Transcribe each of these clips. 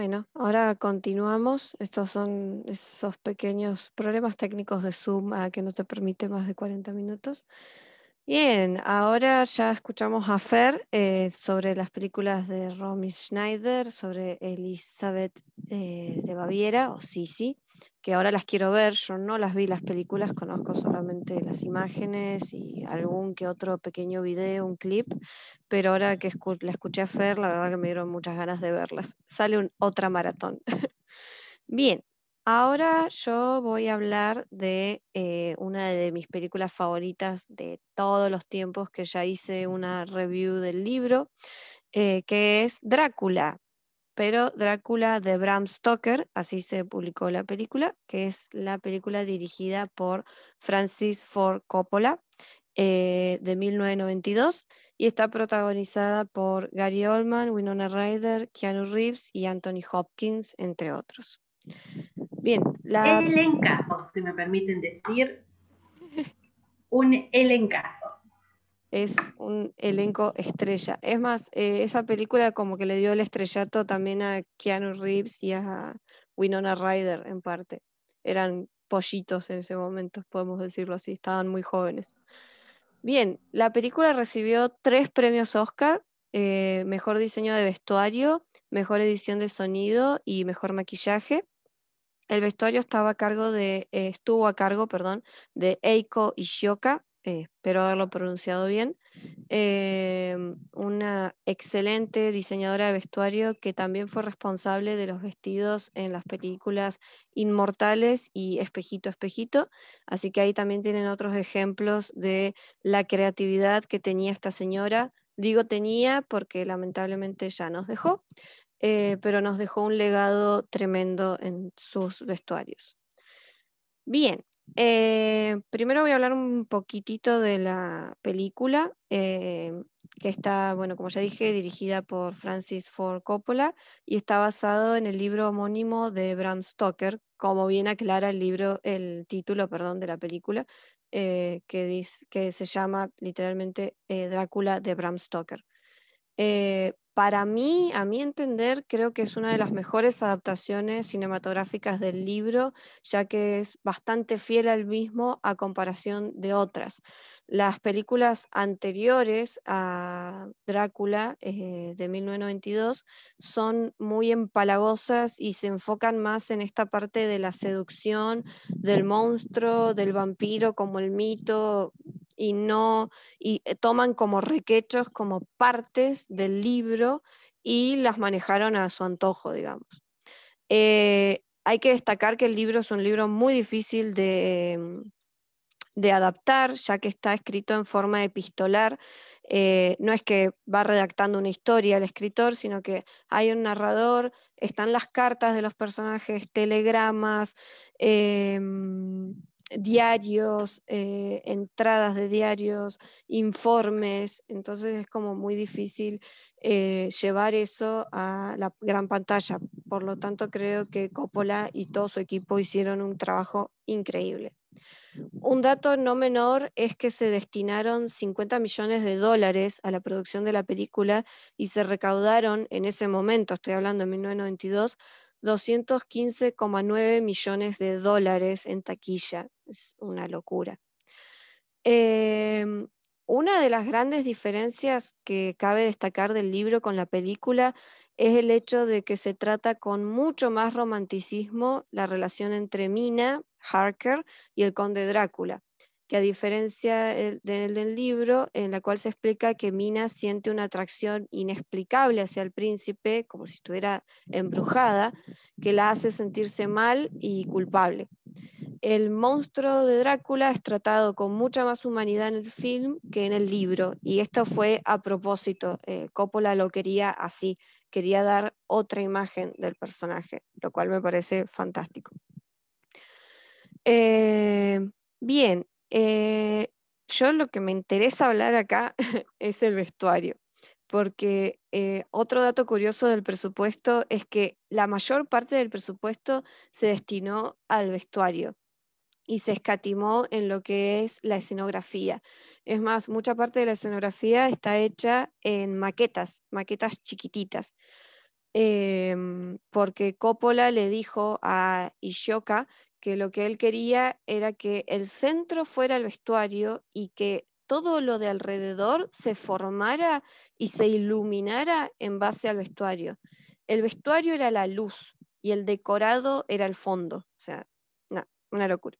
Bueno, ahora continuamos. Estos son esos pequeños problemas técnicos de Zoom a que no te permite más de 40 minutos. Bien, ahora ya escuchamos a Fer eh, sobre las películas de Romy Schneider, sobre Elizabeth eh, de Baviera o Sisi, que ahora las quiero ver. Yo no las vi las películas, conozco solamente las imágenes y algún que otro pequeño video, un clip, pero ahora que la escuché a Fer, la verdad que me dieron muchas ganas de verlas. Sale otra maratón. Bien, Ahora yo voy a hablar de eh, una de mis películas favoritas de todos los tiempos, que ya hice una review del libro, eh, que es Drácula, pero Drácula de Bram Stoker, así se publicó la película, que es la película dirigida por Francis Ford Coppola eh, de 1992 y está protagonizada por Gary Oldman, Winona Ryder, Keanu Reeves y Anthony Hopkins, entre otros. Bien, la... Elencazo, si me permiten decir. Un elencazo. Es un elenco estrella. Es más, eh, esa película como que le dio el estrellato también a Keanu Reeves y a Winona Ryder en parte. Eran pollitos en ese momento, podemos decirlo así, estaban muy jóvenes. Bien, la película recibió tres premios Oscar, eh, mejor diseño de vestuario, mejor edición de sonido y mejor maquillaje. El vestuario estaba a cargo de, eh, estuvo a cargo perdón, de Eiko Ishioka, eh, espero haberlo pronunciado bien, em, una excelente diseñadora de vestuario que también fue responsable de los vestidos en las películas Inmortales y Espejito, Espejito. Así que ahí también tienen otros ejemplos de la creatividad que tenía esta señora. Digo tenía porque lamentablemente ya nos dejó, eh, pero nos dejó un legado tremendo en sus vestuarios. Bien, eh, primero voy a hablar un poquitito de la película, eh, que está, bueno, como ya dije, dirigida por Francis Ford Coppola y está basado en el libro homónimo de Bram Stoker, como bien aclara el libro, el título, perdón, de la película, que, dice, que se llama literalmente Drácula de Bram Stoker para mí, a mi entender, creo que es una de las mejores adaptaciones cinematográficas del libro, ya que es bastante fiel al mismo a comparación de otras. Las películas anteriores a Drácula eh, de 1992 son muy empalagosas y se enfocan más en esta parte de la seducción del monstruo, del vampiro como el mito y no y eh, toman como requechos como partes del libro y las manejaron a su antojo, digamos. Eh, hay que destacar que el libro es un libro muy difícil de, mm, de adaptar, ya que está escrito en forma epistolar. Eh, no es que va redactando una historia el escritor, sino que hay un narrador, están las cartas de los personajes, telegramas, em, diarios, eh, entradas de diarios, informes, entonces es como muy difícil eh, llevar eso a la gran pantalla. Por lo tanto, creo que Coppola y todo su equipo hicieron un trabajo increíble. Un dato no menor es que se destinaron 50 millones de dólares a la producción de la película y se recaudaron en ese momento, estoy hablando de 1992, 215,9 millones de dólares en taquilla. Es una locura. Em, una de las grandes diferencias que cabe destacar del libro con la película es el hecho de que se trata con mucho más romanticismo la relación entre Mina, Harker y el conde Drácula que a diferencia del, libro, en la cual se explica que Mina siente una atracción inexplicable hacia el príncipe, como si estuviera embrujada, que la hace sentirse mal y culpable. El monstruo de Drácula es tratado con mucha más humanidad en el film que en el libro, y esto fue a propósito. Eh, Coppola lo quería así, quería dar otra imagen del personaje, lo cual me parece fantástico. Eh, bien, eh, yo lo que me interesa hablar acá es el vestuario, porque otro dato curioso del presupuesto es que la mayor parte del presupuesto se destinó al vestuario y se escatimó en lo que es la escenografía. Es más, mucha parte de la escenografía está hecha en maquetas, maquetas chiquititas. em, porque Coppola le dijo a Ishioka que lo que él quería era que el centro fuera el vestuario y que todo lo de alrededor se formara y se iluminara en base al vestuario. El vestuario era la luz y el decorado era el fondo. O sea, una locura.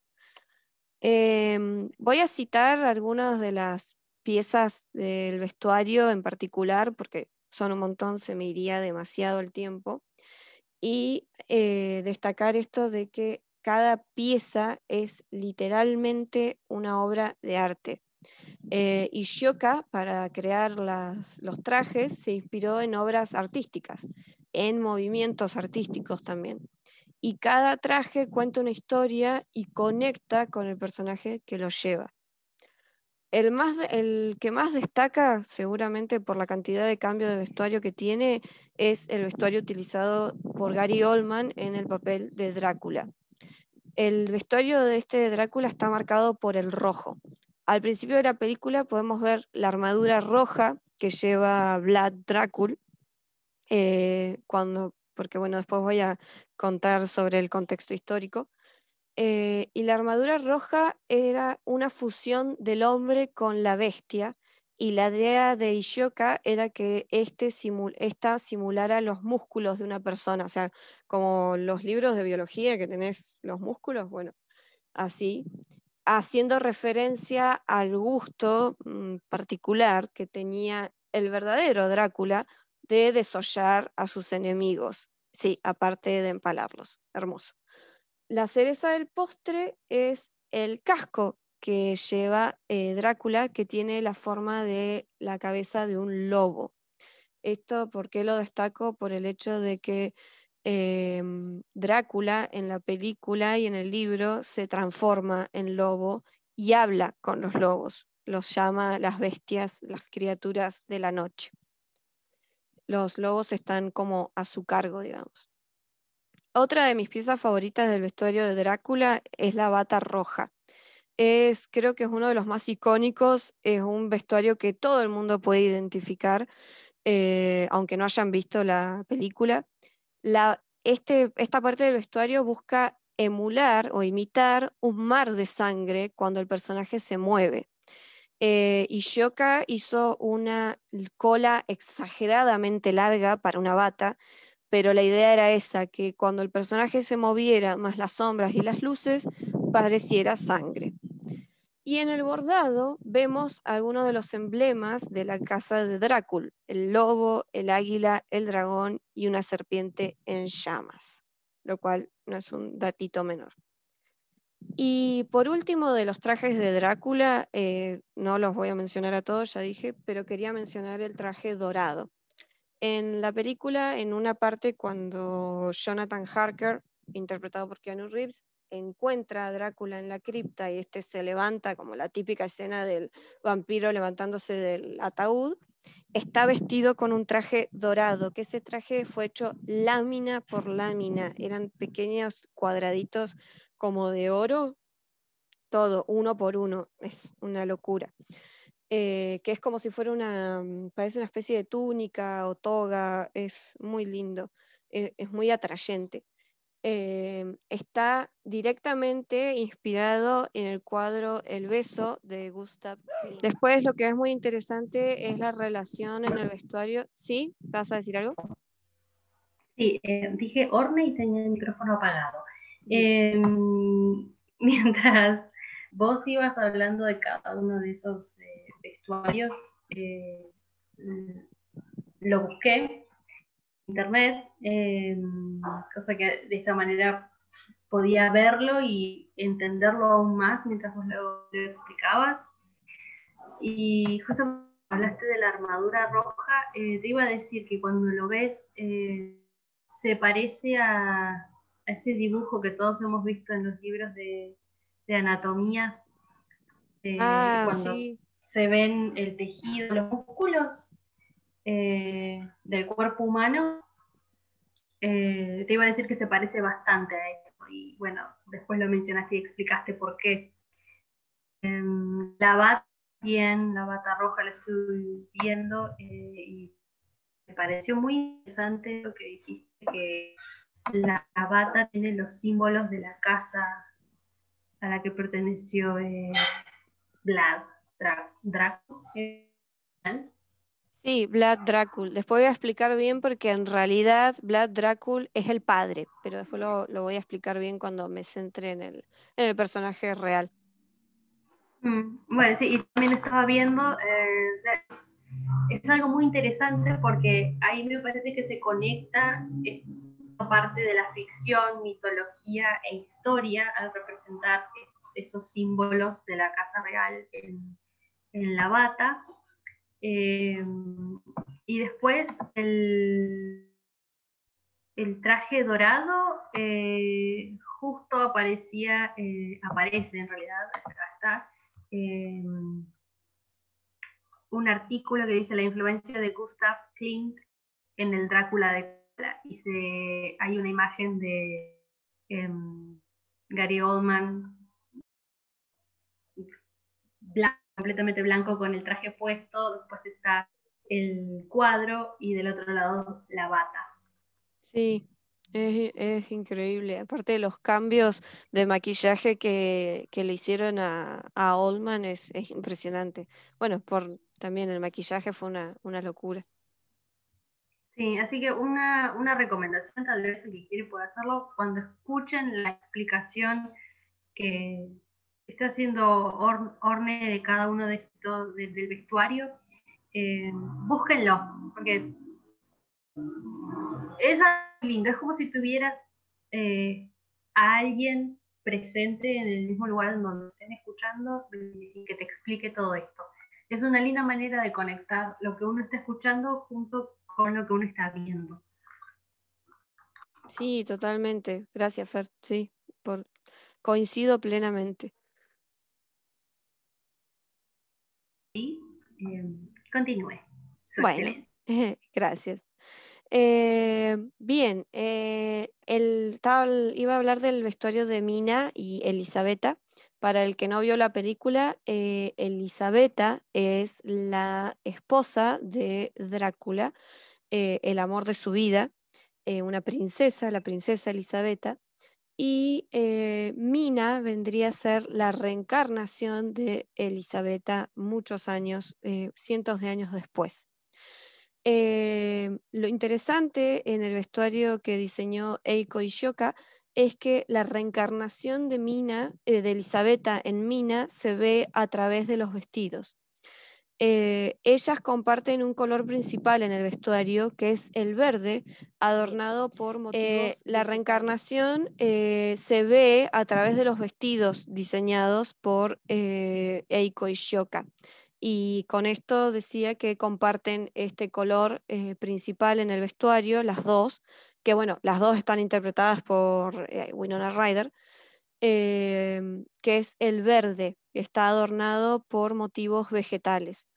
Em, voy a citar algunas de las piezas del vestuario en particular, porque son un montón, se me iría demasiado el tiempo. Y eh, destacar esto de que cada pieza es literalmente una obra de arte. Eh, Ishioka, para crear los trajes, se inspiró en obras artísticas, en movimientos artísticos también. Y cada traje cuenta una historia y conecta con el personaje que lo lleva. El, más, el que más destaca, seguramente por la cantidad de cambio de vestuario que tiene, es el vestuario utilizado por Gary Oldman en el papel de Drácula. El vestuario de este Drácula está marcado por el rojo. Al principio de la película podemos ver la armadura roja que lleva Vlad Drácula, eh, cuando, porque bueno, después voy a contar sobre el contexto histórico. Eh, y la armadura roja era una fusión del hombre con la bestia, y la idea de Ishioka era que este esta simulara los músculos de una persona, o sea, como los libros de biología que tenés los músculos, bueno, así haciendo referencia al gusto mm, particular que tenía el verdadero Drácula de desollar a sus enemigos. Sí, aparte de empalarlos. Hermoso. La cereza del postre es el casco que lleva eh, Drácula, que tiene la forma de la cabeza de un lobo. Esto, ¿por qué lo destaco? Por el hecho de que Em, Drácula en la película y en el libro se transforma en lobo y habla con los lobos, los llama las bestias, las criaturas de la noche. Los lobos están como a su cargo, digamos. Otra de mis piezas favoritas del vestuario de Drácula es la bata roja. Es, creo que es uno de los más icónicos, es un vestuario que todo el mundo puede identificar, eh, aunque no hayan visto la película este, esta parte del vestuario busca emular o imitar un mar de sangre cuando el personaje se mueve. Eh, y Shoka hizo una cola exageradamente larga para una bata, pero la idea era esa, que cuando el personaje se moviera, más las sombras y las luces, pareciera sangre. Y en el bordado vemos algunos de los emblemas de la casa de Drácula, el lobo, el águila, el dragón y una serpiente en llamas, lo cual no es un datito menor. Y por último, de los trajes de Drácula, eh, no los voy a mencionar a todos, ya dije, pero quería mencionar el traje dorado. En la película, en una parte cuando Jonathan Harker, interpretado por Keanu Reeves, encuentra a Drácula en la cripta y este se levanta, como la típica escena del vampiro levantándose del ataúd, está vestido con un traje dorado, que ese traje fue hecho lámina por lámina, eran pequeños cuadraditos como de oro, todo, uno por uno, es una locura. Eh, que es como si fuera una, mm, parece una especie de túnica o toga, es muy lindo, eh, es muy atrayente. Em, está directamente inspirado en el cuadro El beso de Gustav Klimt. Después lo que es muy interesante es la relación en el vestuario. ¿Sí? ¿Vas a decir algo? Sí, eh, dije Orne y tenía el micrófono apagado. Em, mientras vos ibas hablando de cada uno de esos eh, vestuarios, eh, lo busqué internet, em, cosa que de esta manera podía verlo y entenderlo aún más mientras vos lo, explicabas. Y justo hablaste de la armadura roja, eh, te iba a decir que cuando lo ves se parece a, ese dibujo que todos hemos visto en los libros de, anatomía, eh, ah, cuando se ven el tejido, los músculos eh, del cuerpo humano, eh, te iba a decir que se parece bastante a esto. Y bueno, después lo mencionaste y explicaste por qué. la bata bien, la bata roja la estoy viendo y me pareció muy interesante lo que dijiste, que la bata tiene los símbolos de la casa a la que perteneció eh, Vlad Draco. Sí, Vlad Dracul. Después voy a explicar bien porque en realidad Vlad Dracul es el padre, pero después lo, voy a explicar bien cuando me centre en el, en el personaje real. Mm, bueno, sí, y también estaba viendo, eh, es, algo muy interesante porque ahí me parece que se conecta parte de la ficción, mitología e historia al representar esos símbolos de la casa real en, la bata. Eh, y después el, traje dorado eh, justo aparecía, aparece en realidad, acá está, un artículo que dice la influencia de Gustav Klimt en el Drácula de y se, hay una imagen de em, Gary Oldman completamente blanco con el traje puesto, después está el cuadro y del otro lado la bata. Sí, es, increíble. Aparte de los cambios de maquillaje que, le hicieron a, a Oldman es, impresionante. Bueno, por también el maquillaje fue una, locura. Sí, así que una, recomendación, tal vez el que quiere puede hacerlo, cuando escuchen la explicación que está haciendo Orne de cada uno de estos del vestuario, eh, búsquenlo, porque es lindo, es como si tuvieras eh, a alguien presente en el mismo lugar donde estén escuchando y que te explique todo esto. Es una linda manera de conectar lo que uno está escuchando junto con lo que uno está viendo. Sí, totalmente. Gracias, Fer. Sí, por... coincido plenamente. Sí, em, continúe. Bueno, gracias. Eh, bien, eh, el, iba a hablar del vestuario de Mina y Elisabetta. Para el que no vio la película, eh, Elisabetta es la esposa de Drácula, el amor de su vida, una princesa, la princesa Elisabetta. Y Mina vendría a ser la reencarnación de Elisabetta muchos años, cientos de años después. Eh, lo interesante en el vestuario que diseñó Eiko Ishioka es que la reencarnación de Mina, eh, de Elisabetta en Mina, se ve a través de los vestidos. Eh, ellas comparten un color principal en el vestuario, que es el verde, adornado por motivos. la reencarnación se ve a través de los vestidos diseñados por Eiko Ishioka y con esto decía que comparten este color eh, principal en el vestuario, las dos, que bueno, las dos están interpretadas por eh, Winona Ryder, em, que es el verde, está adornado por motivos vegetales.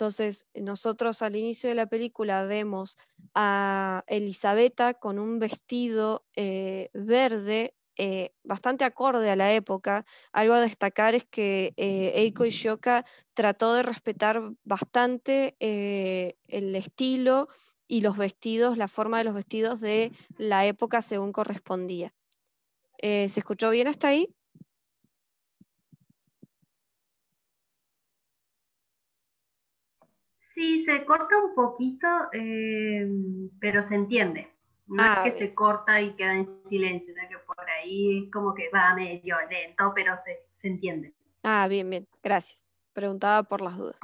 Entonces, nosotros al inicio de la película vemos a Elisabetta con un vestido eh, verde eh, bastante acorde a la época. Algo a destacar es que eh, Eiko Ishioka trató de respetar bastante el estilo y los vestidos, la forma de los vestidos de la época según correspondía. ¿Se escuchó bien hasta ahí? Sí, se corta un poquito, pero se entiende. No es ah, que se corta y queda en silencio, que por ahí como que va medio lento, pero se, entiende. Ah, bien, bien, gracias. Preguntaba por las dudas.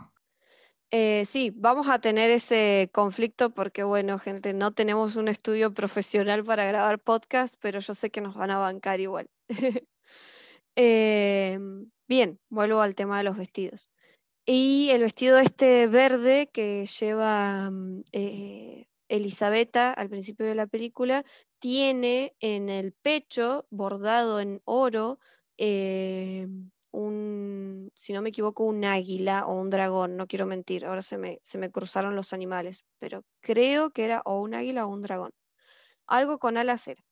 Eh, sí, vamos a tener ese conflicto porque, bueno, gente, no tenemos un estudio profesional para grabar podcast, pero yo sé que nos van a bancar igual. Em, bien, vuelvo al tema de los vestidos. Y el vestido este verde que lleva mm, eh, Elisabetta, al principio de la película, tiene en el pecho, bordado en oro, eh, un, si no me equivoco, un águila o un dragón, no quiero mentir, ahora se me, se me cruzaron los animales, pero creo que era o un águila o un dragón. Algo con alas era.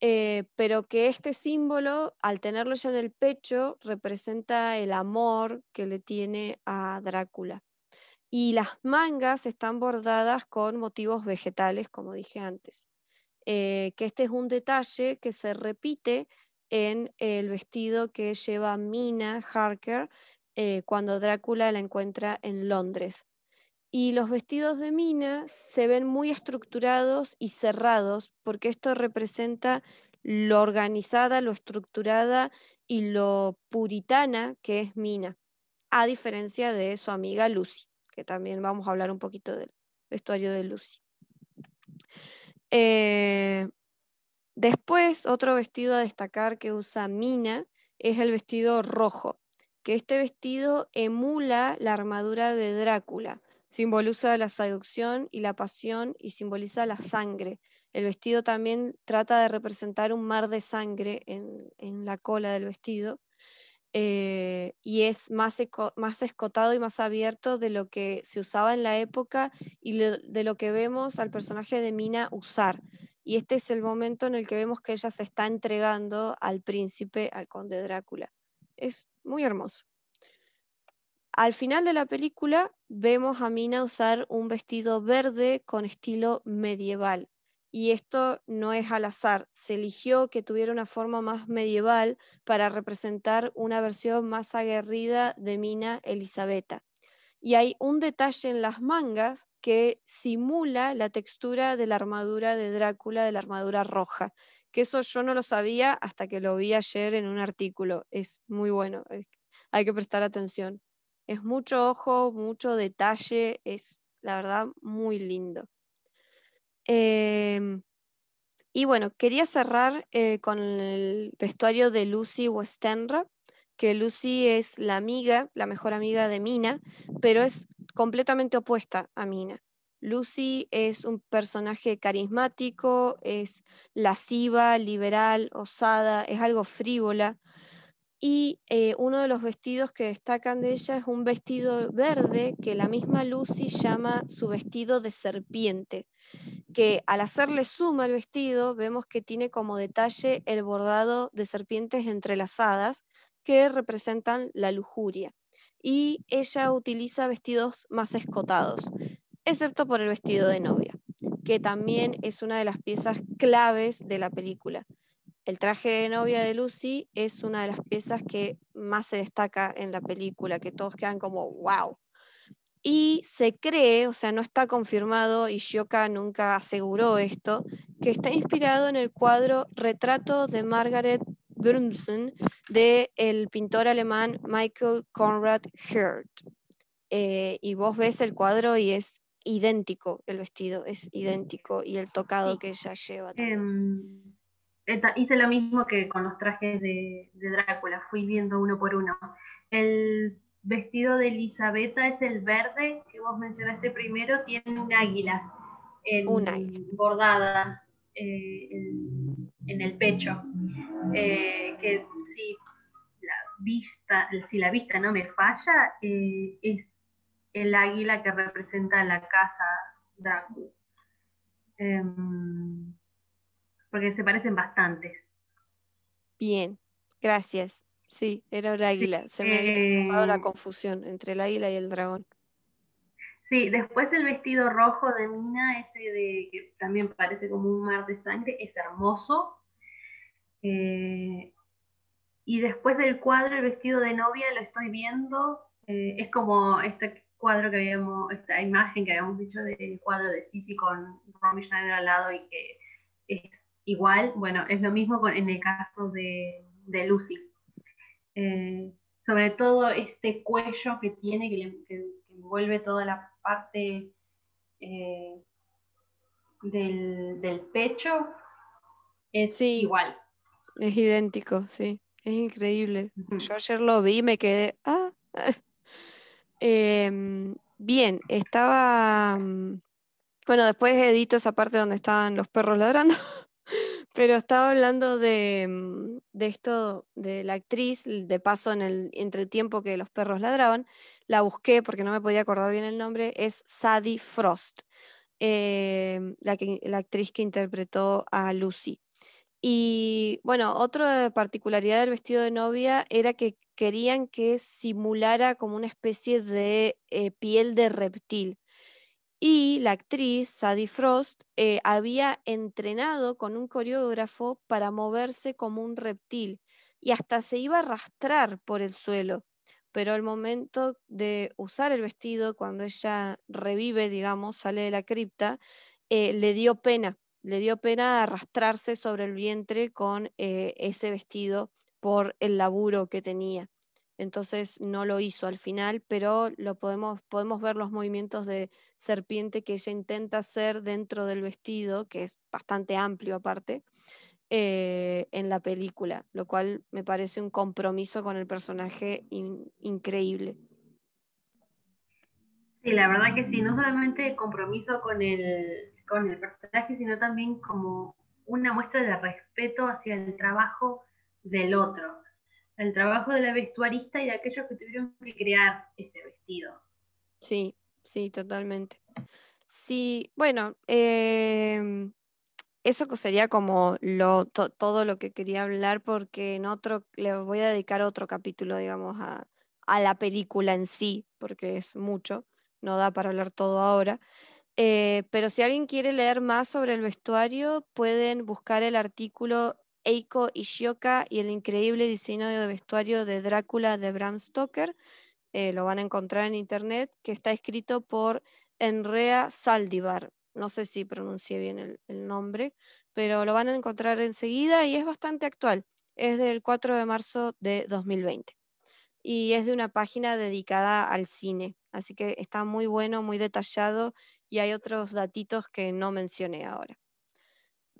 Eh, pero que este símbolo, al tenerlo ya en el pecho, representa el amor que le tiene a Drácula. y las mangas están bordadas con motivos vegetales, como dije antes. Eh, que este es un detalle que se repite en el vestido que lleva Mina Harker eh, cuando Drácula la encuentra en Londres. Y los vestidos de Mina se ven muy estructurados y cerrados porque esto representa lo organizada, lo estructurada y lo puritana que es Mina, a diferencia de su amiga Lucy, que también vamos a hablar un poquito del vestuario de Lucy. Eh, después, otro vestido a destacar que usa Mina es el vestido rojo, que este vestido emula la armadura de Drácula, simboliza la seducción y la pasión y simboliza la sangre. El vestido también trata de representar un mar de sangre en, la cola del vestido eh, y es más, más escotado y más abierto de lo que se usaba en la época y de lo que vemos al personaje de Mina usar. Y este es el momento en el que vemos que ella se está entregando al príncipe, al conde Drácula. Es muy hermoso. Al final de la película vemos a Mina usar un vestido verde con estilo medieval y esto no es al azar, se eligió que tuviera una forma más medieval para representar una versión más aguerrida de Mina Elisabetta. Y hay un detalle en las mangas que simula la textura de la armadura de Drácula, de la armadura roja, que eso yo no lo sabía hasta que lo vi ayer en un artículo. Es muy bueno, hay que prestar atención. Es mucho ojo, mucho detalle, es la verdad muy lindo. Em, y bueno, quería cerrar eh, con el vestuario de Lucy Westenra, que Lucy es la amiga, la mejor amiga de Mina, pero es completamente opuesta a Mina. Lucy es un personaje carismático, es lasciva, liberal, osada, es algo frívola. Y eh, uno de los vestidos que destacan de ella es un vestido verde que la misma Lucy llama su vestido de serpiente que al hacerle suma al vestido vemos que tiene como detalle el bordado de serpientes entrelazadas que representan la lujuria. Y ella utiliza vestidos más escotados, excepto por el vestido de novia, que también es una de las piezas claves de la película. El traje de novia de Lucy es una de las piezas que más se destaca en la película, que todos quedan como, wow, y se cree, o sea, no está confirmado, y Shioka nunca aseguró esto, que está inspirado en el cuadro Retrato de Margaret Brunsen del el pintor alemán Michael Conrad Hirt. Eh, y vos ves el cuadro y es idéntico el vestido, es idéntico, y el tocado que ella lleva. Em, hice lo mismo que con los trajes de, de Drácula, fui viendo uno por uno. El vestido de Elisabetta es el verde que vos mencionaste primero, tiene un águila, bordada eh, en, el pecho. Eh, que si la vista, si la vista no me falla, eh, es el águila que representa la casa Drácula. Em, porque se parecen bastantes. Bien, gracias. Sí, era el águila. Se me había dado la eh, confusión entre el águila y el dragón. Sí, después el vestido rojo de Mina, ese de que también parece como un mar de sangre, es hermoso. Eh, y después del cuadro, el vestido de novia, lo estoy viendo. Eh, es como este cuadro que habíamos, esta imagen que habíamos dicho del cuadro de Sisi con Romy Schneider al lado y que es igual. Bueno, es lo mismo con, en el caso de, de Lucy. Eh, sobre todo este cuello que tiene, que, envuelve toda la parte eh, del, pecho, es igual. Es idéntico, sí, es increíble. Yo ayer lo vi y me quedé, ah. Em, bien, estaba, mm, bueno, después edito esa parte donde estaban los perros ladrando. Pero estaba hablando mm, de, esto, de la actriz, de paso en el entretiempo que los perros ladraban, la busqué porque no me podía acordar bien el nombre, es Sadie Frost, em, la, la actriz que interpretó a Lucy. Y bueno, otra particularidad del vestido de novia era que querían que simulara como una especie de eh, piel de reptil. Y la actriz, Sadie Frost, eh, había entrenado con un coreógrafo para moverse como un reptil y hasta se iba a arrastrar por el suelo. Pero al momento de usar el vestido, cuando ella revive, digamos, sale de la cripta, eh, le dio pena, le dio pena arrastrarse sobre el vientre con eh, ese vestido por el laburo que tenía entonces no lo hizo al final, pero lo podemos, podemos ver los movimientos de serpiente que ella intenta hacer dentro del vestido, que es bastante amplio aparte, eh, en la película, lo cual me parece un compromiso con el personaje increíble. Sí, la verdad que sí, no solamente compromiso con el, con el personaje, sino también como una muestra de respeto hacia el trabajo del otro el trabajo de la vestuarista y de aquellos que tuvieron que crear ese vestido. Sí, sí, totalmente. Sí, bueno, em, eso sería como lo, todo lo que quería hablar porque en otro, le voy a dedicar otro capítulo, digamos, a, la película en sí, porque es mucho, no da para hablar todo ahora. Eh, pero si alguien quiere leer más sobre el vestuario, pueden buscar el artículo Eiko Ishioka y el increíble diseño de vestuario de Drácula de Bram Stoker. Eh, lo van a encontrar en internet, que está escrito por Enrea Saldivar. No sé si pronuncié bien el, el nombre, pero lo van a encontrar enseguida y es bastante actual. Es del 4 de marzo de 2020 y es de una página dedicada al cine, así que está muy bueno, muy detallado y hay otros datitos que no mencioné ahora.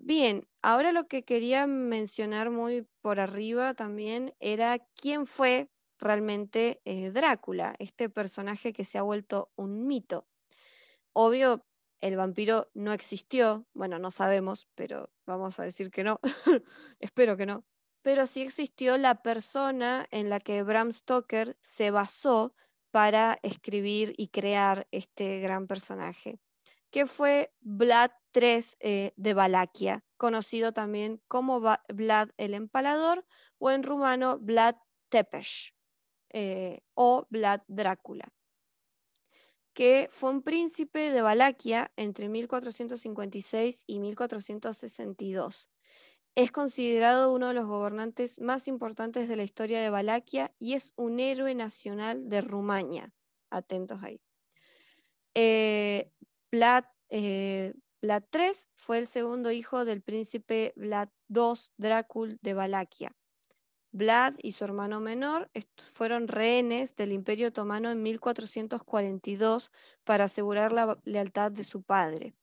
Bien, ahora lo que quería mencionar muy por arriba también era quién fue realmente eh, Drácula, este personaje que se ha vuelto un mito. Obvio, el vampiro no existió, bueno, no sabemos, pero vamos a decir que no, espero que no, pero sí existió la persona en la que Bram Stoker se basó para escribir y crear este gran personaje que fue Vlad III eh, de Valaquia, conocido también como Vlad el Empalador o en rumano Vlad Tepes eh, o Vlad Drácula, que fue un príncipe de Valaquia entre 1456 y 1462. Es considerado uno de los gobernantes más importantes de la historia de Valaquia y es un héroe nacional de Rumania. Atentos ahí. Eh, Vlad, eh, Vlad III fue el segundo hijo del príncipe Vlad II Drácul de Valaquia. Vlad y su hermano menor fueron rehenes del Imperio Otomano en 1442 para asegurar la lealtad de su padre.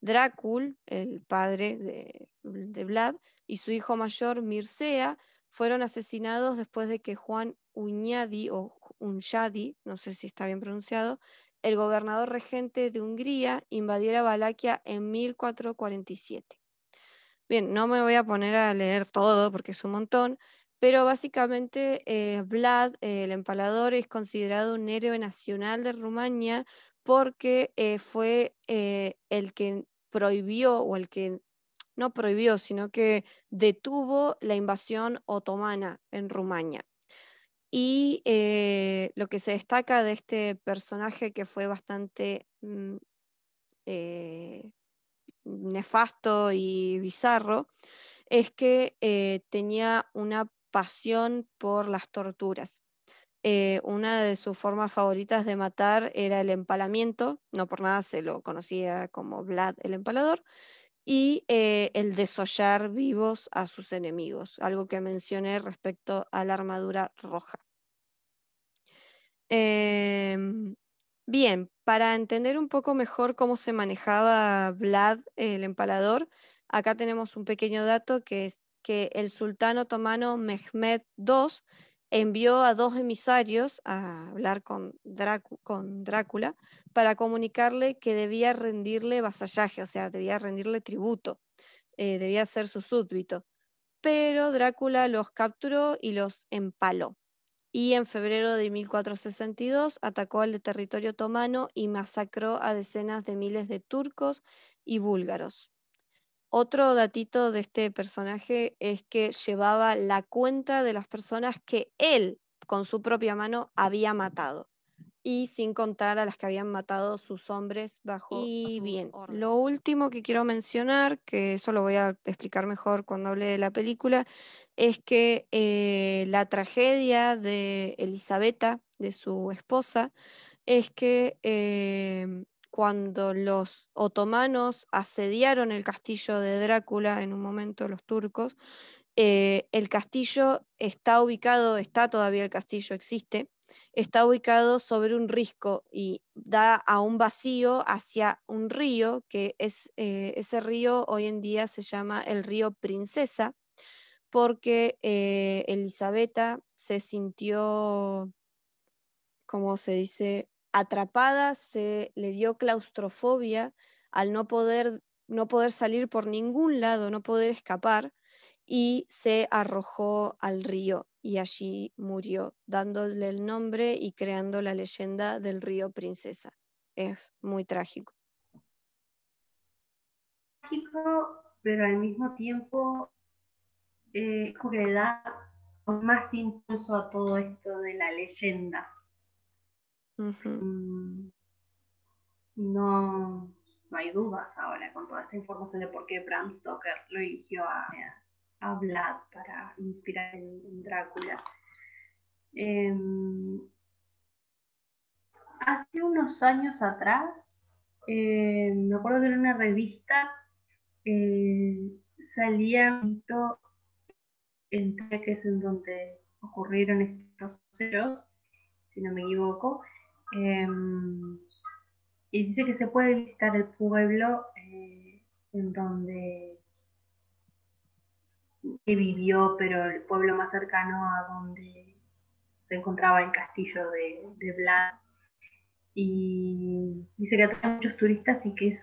Drácul, el padre de, Vlad, y su hijo mayor Mircea fueron asesinados después de que Juan Uñadi o Unyadi, no sé si está bien pronunciado, el gobernador regente de Hungría invadiera Valaquia en 1447. Bien, no me voy a poner a leer todo porque es un montón, pero básicamente eh, Vlad, el empalador, es considerado un héroe nacional de Rumania porque eh, fue eh, el que prohibió, o el que no prohibió, sino que detuvo la invasión otomana en Rumania. Y eh, lo que se destaca de este personaje que fue bastante mm, eh, nefasto y bizarro es que eh, tenía una pasión por las torturas. una de sus formas favoritas de matar era el empalamiento, no por nada se lo conocía como Vlad el empalador, y el desollar vivos a sus enemigos, algo que mencioné respecto a la armadura roja. Em, bien, para entender un poco mejor cómo se manejaba Vlad el empalador, acá tenemos un pequeño dato que es que el sultán otomano Mehmed II envió a dos emisarios a hablar con, Drácula para comunicarle que debía rendirle vasallaje, o sea, debía rendirle tributo, eh, debía ser su súbdito. Pero Drácula los capturó y los empaló y en febrero de 1462 atacó al territorio otomano y masacró a decenas de miles de turcos y búlgaros. Otro datito de este personaje es que llevaba la cuenta de las personas que él con su propia mano había matado y sin contar a las que habían matado sus hombres bajo y bien lo último que quiero mencionar que eso lo voy a explicar mejor cuando hable de la película es que eh, la tragedia de Elisabetta de su esposa es que em, cuando los otomanos asediaron el castillo de Drácula en un momento los turcos eh, el castillo está ubicado, está todavía el castillo, existe, está ubicado sobre un risco y da a un vacío hacia un río, que es eh, ese río hoy en día se llama el río Princesa, porque eh, Elisabetta se sintió, como se dice, atrapada, se le dio claustrofobia al no poder, no poder salir por ningún lado, no poder escapar y se arrojó al río y allí murió, dándole el nombre y creando la leyenda del río Princesa. Es muy trágico. Trágico, pero al mismo tiempo eh, le da más impulso a todo esto de la leyenda. Mm, no, no hay dudas ahora con toda esta información de por qué Bram Stoker lo eligió a, a Vlad para inspirar en, Drácula. Em, hace unos años atrás, em, me acuerdo que en una revista eh, salía un en es en donde ocurrieron estos hechos, si no me equivoco, em, y dice que se puede visitar el pueblo eh, en donde vivió, pero el pueblo más cercano a donde se encontraba el castillo de, de Vlad. Y dice que atrae muchos turistas y que es,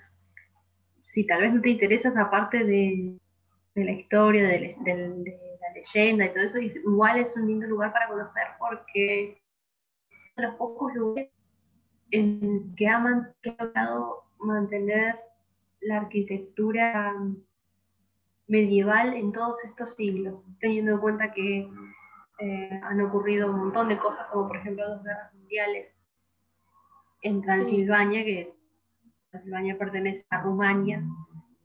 si tal vez no te interesa esa parte de, la historia, de, la leyenda y todo eso, igual es un lindo lugar para conocer porque de los pocos lugares en que ha, que ha logrado mantener la arquitectura medieval en todos estos siglos, teniendo en cuenta que eh, han ocurrido un montón de cosas, como por ejemplo dos guerras mundiales en Transilvania, que Transilvania pertenece a Rumania,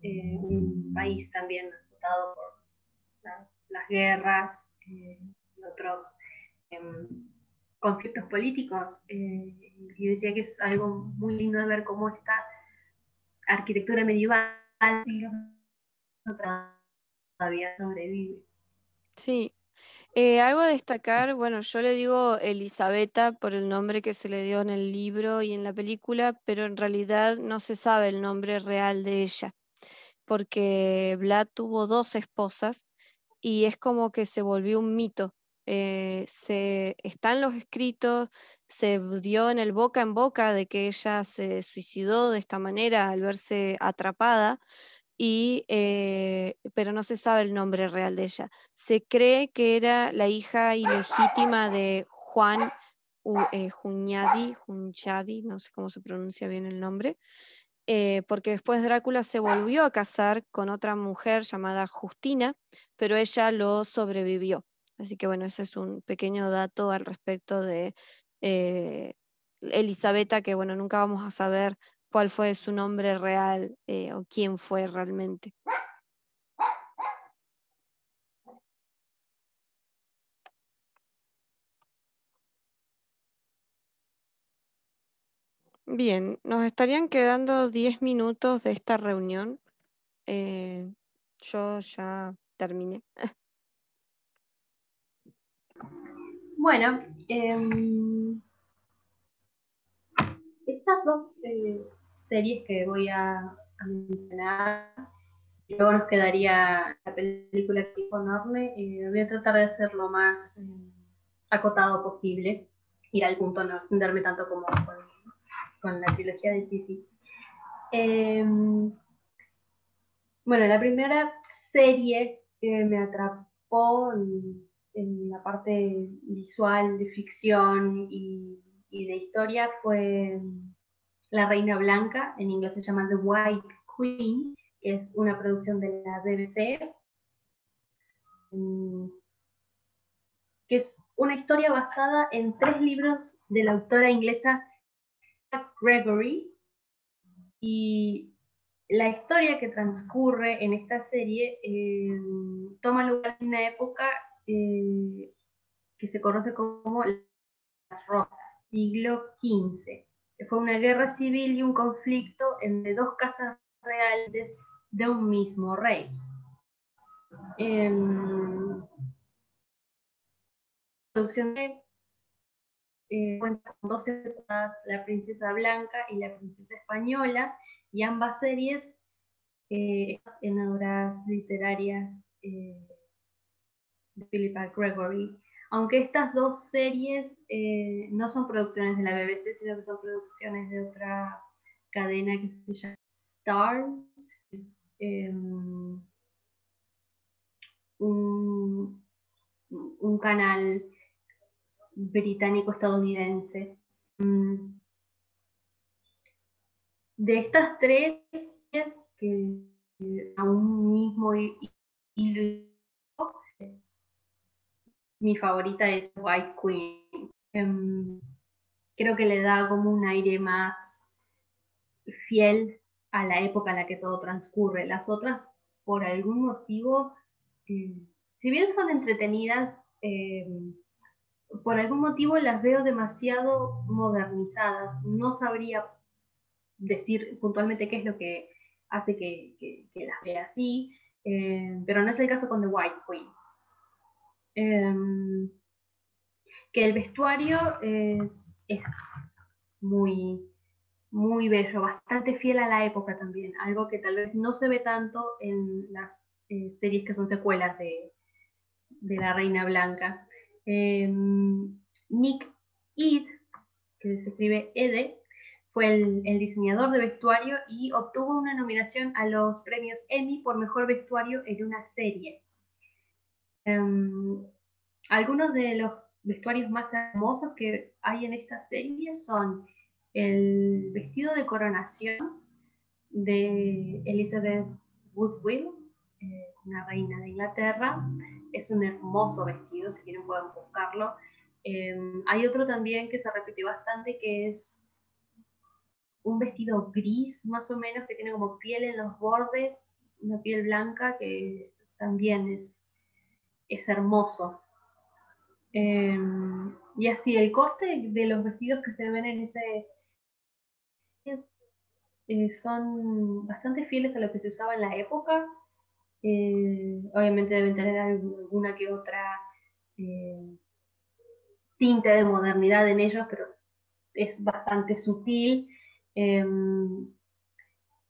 eh, un país también azotado por las guerras eh, y otros em, conflictos políticos. y decía que es algo muy lindo de ver cómo esta arquitectura medieval todavía sobrevive. Sí. Eh, algo a destacar, bueno, yo le digo Elisabetta por el nombre que se le dio en el libro y en la película, pero en realidad no se sabe el nombre real de ella, porque Vlad tuvo dos esposas y es como que se volvió un mito. Eh, se, están los escritos, se dio en el boca en boca de que ella se suicidó de esta manera al verse atrapada, y, eh, pero no se sabe el nombre real de ella. Se cree que era la hija ilegítima de Juan eh, Junchadi, no sé cómo se pronuncia bien el nombre, eh, porque después Drácula se volvió a casar con otra mujer llamada Justina, pero ella lo sobrevivió. Así que bueno, ese es un pequeño dato al respecto de eh, que bueno, nunca vamos a saber cuál fue su nombre real eh, o quién fue realmente. Bien, nos estarían quedando 10 minutos de esta reunión. Eh, yo ya terminé. Bueno, em, estas dos eh, series que voy a, mencionar. Luego nos quedaría la película que enorme. Eh, voy a tratar de ser lo más eh, acotado posible, ir al punto, no extenderme tanto como con, la trilogía de Sisi. Em, bueno, la primera serie que me atrapó la parte visual de ficción y de historia fue la Reina Blanca, en inglés se llama The White Queen, que es una producción de la BBC, mm, que es una historia basada en tres libros de la autora inglesa Gregory. Y la historia que transcurre en esta serie eh, toma lugar en una época eh, que se conoce como las Rosas, siglo XV, fue una guerra civil y un conflicto entre dos casas reales de un mismo rey. Em, producción eh, cuenta con dos temporadas, La Princesa Blanca y La Princesa Española, y ambas series eh, en obras literarias eh, de Philippa Gregory. Aunque estas dos series eh, no son producciones de la BBC, sino que son producciones de otra cadena que se llama Stars, em, un, canal británico-estadounidense. Mm. De estas tres que a un mismo hilo, mi favorita es White Queen. Em, creo que le da como un aire más fiel a la época en la que todo transcurre. Las otras, por algún motivo, eh, si bien son entretenidas, em, por algún motivo las veo demasiado modernizadas. No sabría decir puntualmente qué es lo que hace que, las vea así, eh, pero no es el caso con The White Queen. Em, que el vestuario es, muy, muy bello, bastante fiel a la época también, algo que tal vez no se ve tanto en las eh, series que son secuelas de, de La Reina Blanca. Em, Nick Ed, que se escribe Ede, fue el, diseñador de vestuario y obtuvo una nominación a los premios Emmy por mejor vestuario en una serie. Em, algunos de los vestuarios más hermosos que hay en esta serie son el vestido de coronación de Elizabeth Woodville, eh, una reina de Inglaterra, es un hermoso vestido, si quieren pueden buscarlo. Em, hay otro también que se repite bastante, que es un vestido gris, más o menos, que tiene como piel en los bordes, una piel blanca, que también es, es hermoso. Em, y así, el corte de los vestidos que se ven en ese... Eh, son bastante fieles a lo que se usaba en la época eh, obviamente deben tener alguna que otra eh, tinte de modernidad en ellos, pero es bastante sutil. Em,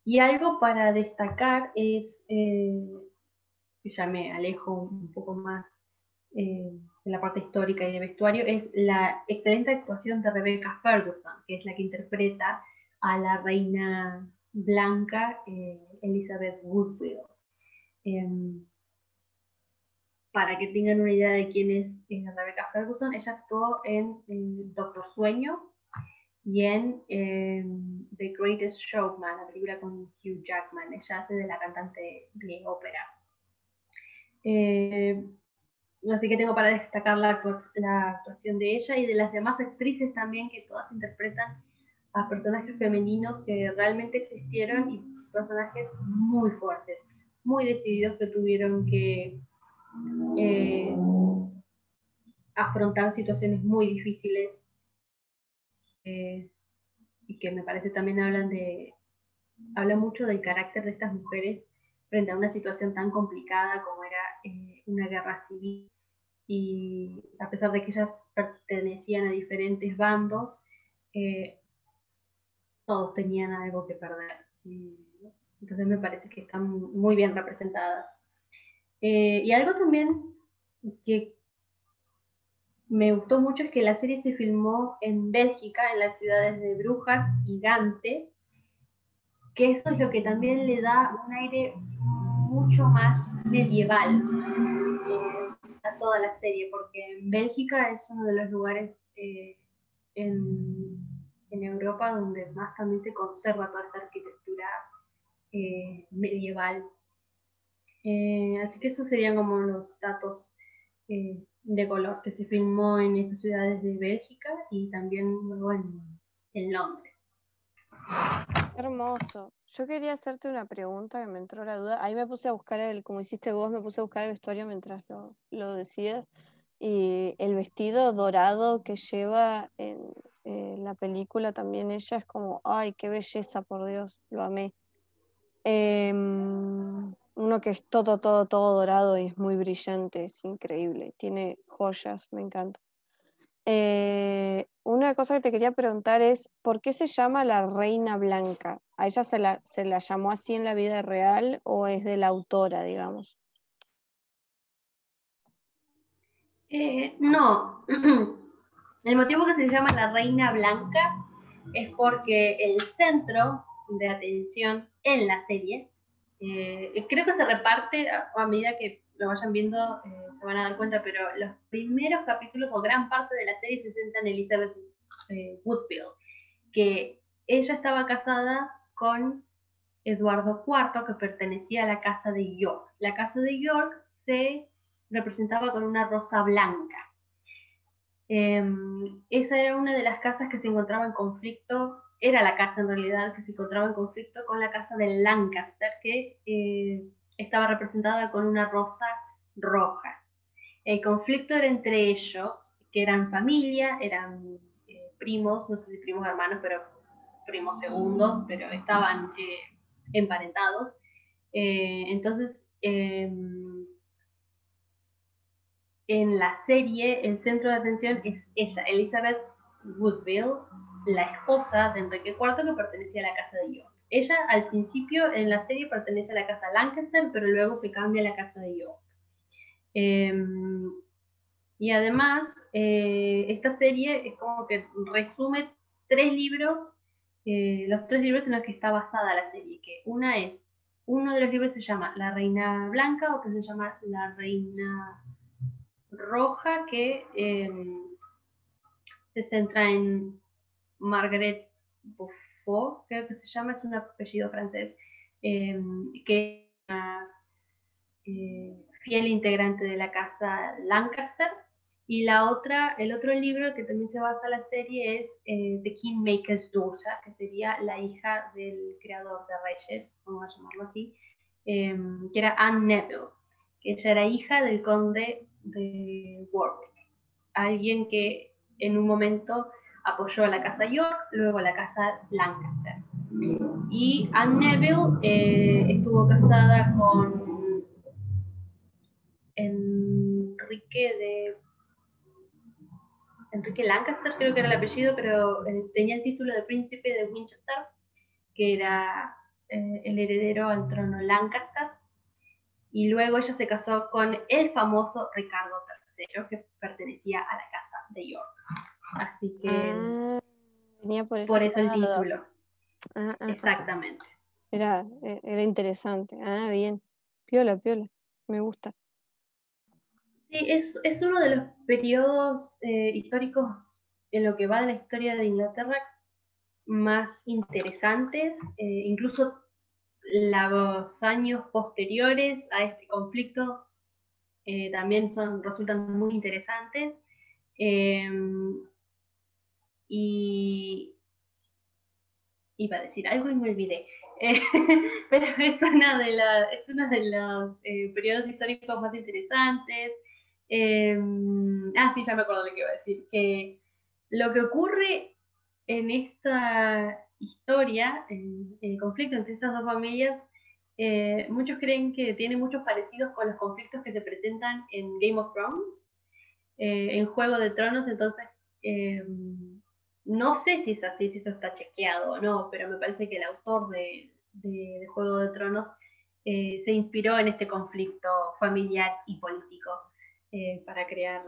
y algo para destacar es, ya me alejo un poco más de la parte histórica y de vestuario, es la excelente actuación de Rebecca Ferguson, que es la que interpreta a la reina blanca Elizabeth Woodville. Em, para que tengan una idea de quién es Rebecca Ferguson, ella actuó en, Doctor Sueño y en em, The Greatest Showman, la película con Hugh Jackman. Ella hace de la cantante de ópera. Em, así que tengo para destacar la, la, actuación de ella y de las demás actrices también, que todas interpretan a personajes femeninos que realmente existieron y personajes muy fuertes muy decididos que tuvieron que eh, afrontar situaciones muy difíciles eh, y que me parece también hablan de habla mucho del carácter de estas mujeres frente a una situación tan complicada como era eh, una guerra civil y a pesar de que ellas pertenecían a diferentes bandos todos tenían algo que perder entonces me parece que están muy bien representadas. Eh, y algo también que me gustó mucho es que la serie se filmó en Bélgica, en las ciudades de Brujas y Gante, que eso es lo que también le da un aire mucho más medieval eh, a toda la serie, porque Bélgica es uno de los lugares eh, en, en Europa donde más también se conserva toda esta arquitectura medieval. así que esos serían como los datos de color que se filmó en estas ciudades de Bélgica y también luego en, en Londres. Hermoso. Yo quería hacerte una pregunta que me entró la duda. Ahí me puse a buscar el, como hiciste vos, me puse a buscar el vestuario mientras lo, lo decías. Y el vestido dorado que lleva en la película también ella es como, ay, qué belleza, por Dios, lo amé. Em, uno que es todo, todo, todo dorado y es muy brillante, es increíble, tiene joyas, me encanta. Eh, una cosa que te quería preguntar es, ¿por qué se llama la Reina Blanca? ¿A ella se la, se la llamó así en la vida real o es de la autora, digamos? Eh, no, el motivo que se llama la Reina Blanca es porque el centro de atención en la serie, eh, creo que se reparte a medida que lo vayan viendo, eh, se van a dar cuenta, pero los primeros capítulos o gran parte de la serie se centra en Elizabeth eh, Woodville, que ella estaba casada con Eduardo IV, que pertenecía a la casa de York. La casa de York se representaba con una rosa blanca. Em, esa era una de las casas que se encontraba en conflicto, era la casa en realidad que se encontraba en conflicto con la casa de Lancaster, que eh, estaba representada con una rosa roja. El conflicto era entre ellos, que eran familia, eran eh, primos, no sé si primos hermanos, pero primos segundos, pero estaban eh, emparentados. Eh, entonces, em, en la serie, el centro de atención es ella, Elizabeth Woodville, la esposa de Enrique IV que pertenecía a la casa de York. Ella al principio en la serie pertenece a la casa Lancaster, pero luego se cambia a la casa de York. Em, y además, eh, esta serie es como que resume tres libros, eh, los tres libros en los que está basada la serie, que una es, uno de los libros se llama La Reina Blanca, o que se llama La Reina Roja, que em, se centra en Margaret Buff creo que se llama, es un apellido francés, em, que es una eh, fiel integrante de la casa Lancaster. Y la otra, el otro libro que también se basa en la serie es eh, The Kingmaker's Daughter, que sería la hija del creador de Reyes, vamos a llamarlo así, em, que era Anne Neville, que ella era hija del conde de Warwick, alguien que en un momento apoyó a la casa York, luego a la casa Lancaster. Y Anne Neville eh, estuvo casada con Enrique de Enrique Lancaster, creo que era el apellido, pero eh, tenía el título de príncipe de Winchester, que era eh, el heredero al trono Lancaster. Y luego ella se casó con el famoso Ricardo III, que pertenecía a la casa de York. Así que ah, por, eso el título. Ah, ah, Exactamente. Era, e, era interesante. Ah, bien. Piola, piola. Me gusta. Sí, es, uno de los periodos eh, históricos en lo que va de la historia de Inglaterra más interesantes, eh, incluso los años posteriores a este conflicto eh, también son, resultan muy interesantes. Y iba a decir algo y me olvidé. pero es una de, es uno de los eh, periodos históricos más interesantes. Em, ah, sí, ya me acuerdo lo que iba a decir. Que lo que ocurre en esta historia, en, el conflicto entre estas dos familias, eh, muchos creen que tiene muchos parecidos con los conflictos que se presentan en Game of Thrones, eh, en Juego de Tronos, entonces em, no sé si es así, si eso está chequeado o no, pero me parece que el autor de, Juego de Tronos eh, se inspiró en este conflicto familiar y político eh, para crear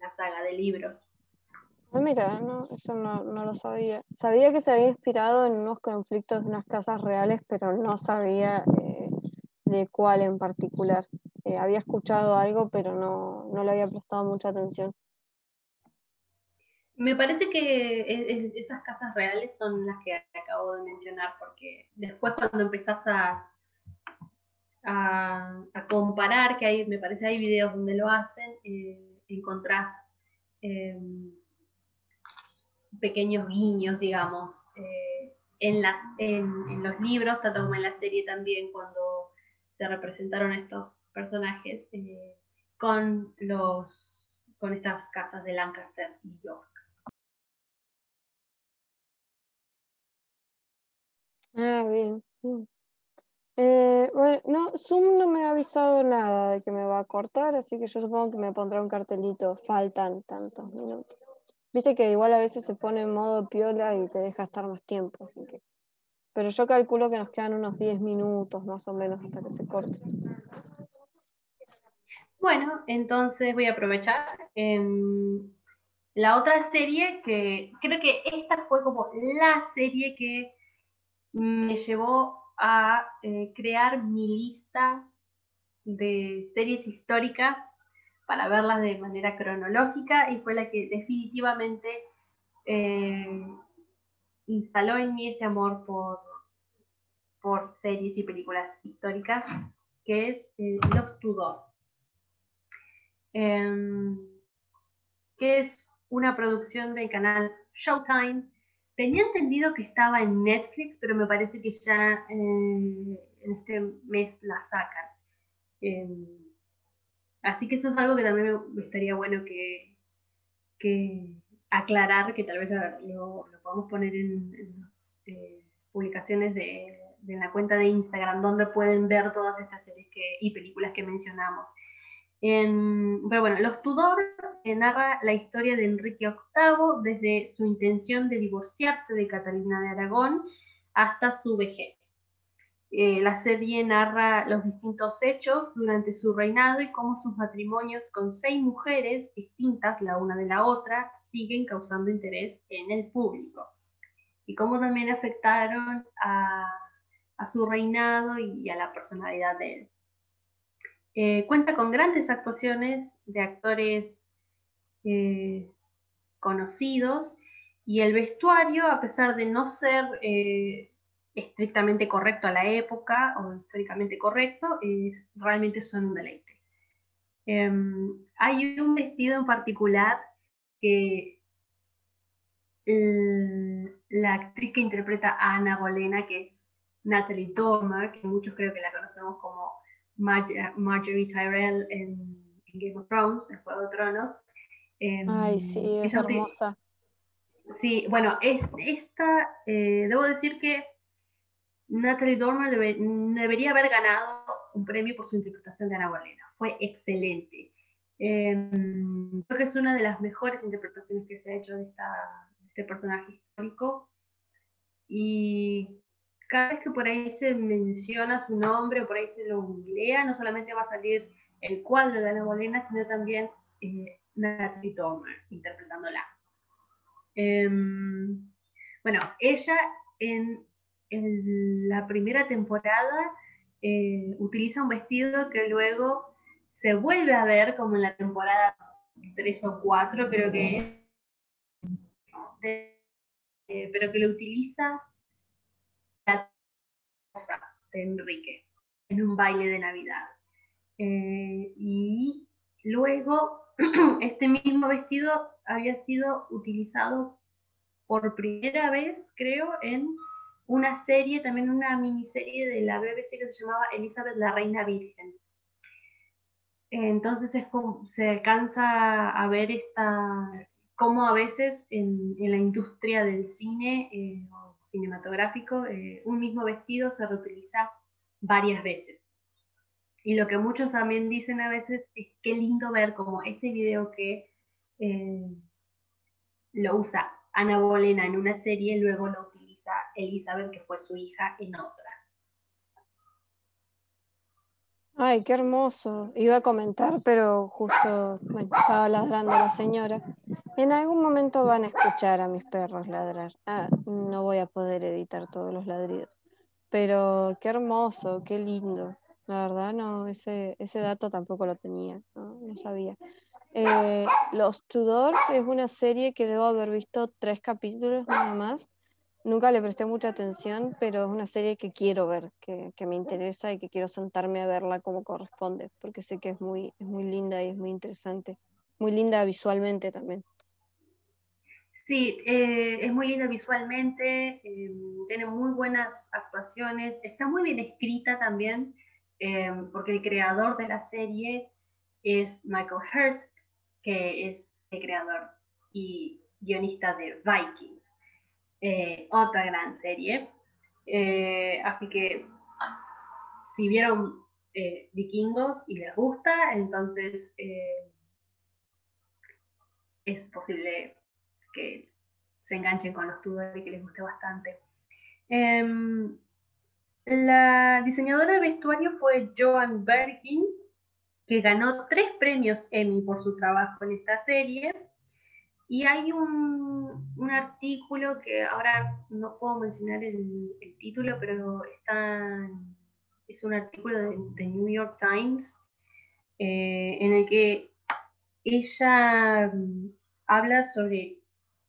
la saga de libros. Ah, mira, eso no, lo sabía. Sabía que se había inspirado en unos conflictos de unas casas reales, pero no sabía eh, de cuál en particular. había escuchado algo, pero no, no le había prestado mucha atención. Me parece que e, e, esas casas reales son las que acabo de mencionar, porque después cuando empezás a, comparar, que hay, me parece hay videos donde lo hacen, eh, encontrás em, pequeños guiños, digamos, eh, en, en, los libros, tanto como en la serie también, cuando se representaron estos personajes eh, con, los, con estas casas de Lancaster y York. Ah, bien. Eh, bueno, no, Zoom no me ha avisado nada de que me va a cortar, así que yo supongo que me pondrá un cartelito, faltan tantos minutos. Viste que igual a veces se pone en modo piola y te deja estar más tiempo, así que. Pero yo calculo que nos quedan unos 10 minutos más o menos hasta que se corte. Bueno, entonces voy a aprovechar. Em, la otra serie que creo que esta fue como la serie que me llevó a eh, crear mi lista de series históricas para verlas de manera cronológica y fue la que definitivamente eh, instaló en mí ese amor por, por series y películas históricas, que es eh, Los Tudor, em, que es una producción del canal Showtime. Tenía entendido que estaba en Netflix, pero me parece que ya eh, en este mes la sacan. Em, Así que eso es algo que también me, estaría bueno que, aclarar, que tal vez lo, podamos poner en, las eh, publicaciones de, la cuenta de Instagram, donde pueden ver todas estas series y películas que mencionamos. Pero bueno, Los Tudor eh, narra la historia de Enrique VIII desde su intención de divorciarse de Catalina de Aragón hasta su vejez. Eh, la serie narra los distintos hechos durante su reinado y cómo sus matrimonios con seis mujeres distintas la una de la otra siguen causando interés en el público y cómo también afectaron a, su reinado y a la personalidad de él. Eh, cuenta con grandes actuaciones de actores eh, conocidos y el vestuario, a pesar de no ser estrictamente correcto a la época o históricamente correcto, realmente son un deleite. Em, hay un vestido en particular que la actriz que interpreta a Ana Bolena, que es Natalie Dormer, que muchos creo que la conocemos como Marjorie Tyrell en, Game of Thrones, en Juego de Tronos. Em, Ay, sí, es hermosa. Sí, bueno, esta, eh, debo decir que Natalie Dormer debería haber ganado un premio por su interpretación de Ana Bolena. Fue excelente. Em, creo que es una de las mejores interpretaciones que se ha hecho de, este personaje histórico. Y cada vez que por ahí se menciona su nombre o por ahí se lo googlea, no solamente va a salir el cuadro de Ana Bolena, sino también eh, Natalie Dormer interpretándola. Em, bueno, ella en en la primera temporada eh, utiliza un vestido que luego se vuelve a ver como en la temporada 3 o 4, creo que es, eh, pero que lo utiliza de Enrique en un baile de Navidad. Eh, y luego este mismo vestido había sido utilizado por primera vez, creo, en una serie, también una miniserie de la BBC que se llamaba Elizabeth la Reina Virgen. Entonces es se alcanza a ver esta, cómo a veces en, la industria del cine eh, cinematográfico eh, un mismo vestido se reutiliza varias veces. Y lo que muchos también dicen a veces es qué lindo ver como este video que eh, lo usa Ana Bolena en una serie, luego lo Elizabeth, que fue su hija, en otra. Ay, qué hermoso. Iba a comentar, pero justo me estaba ladrando la señora. En algún momento van a escuchar a mis perros ladrar. Ah, no voy a poder editar todos los ladridos. Pero qué hermoso, qué lindo. La verdad, no, ese, ese dato tampoco lo tenía, no, no sabía. Eh, Los Tudors es una serie que debo haber visto tres capítulos nada más. Nunca le presté mucha atención, pero es una serie que quiero ver, que, me interesa y que quiero sentarme a verla como corresponde, porque sé que es muy, es muy linda y es muy interesante. Muy linda visualmente también. Sí, eh, es muy linda visualmente, em, tiene muy buenas actuaciones, está muy bien escrita también, em, porque el creador de la serie es Michael Hurst, que es el creador y guionista de Vikings, eh, otra gran serie. Eh, así que si vieron Vikingos y les gusta, entonces es posible que se enganchen con los Tudor y que les guste bastante. Em, la diseñadora de vestuario fue Joan Bergin, que ganó tres premios Emmy por su trabajo en esta serie. Y hay un, artículo que ahora no puedo mencionar el, título, pero es un artículo de, New York Times eh, en el que ella mm, habla sobre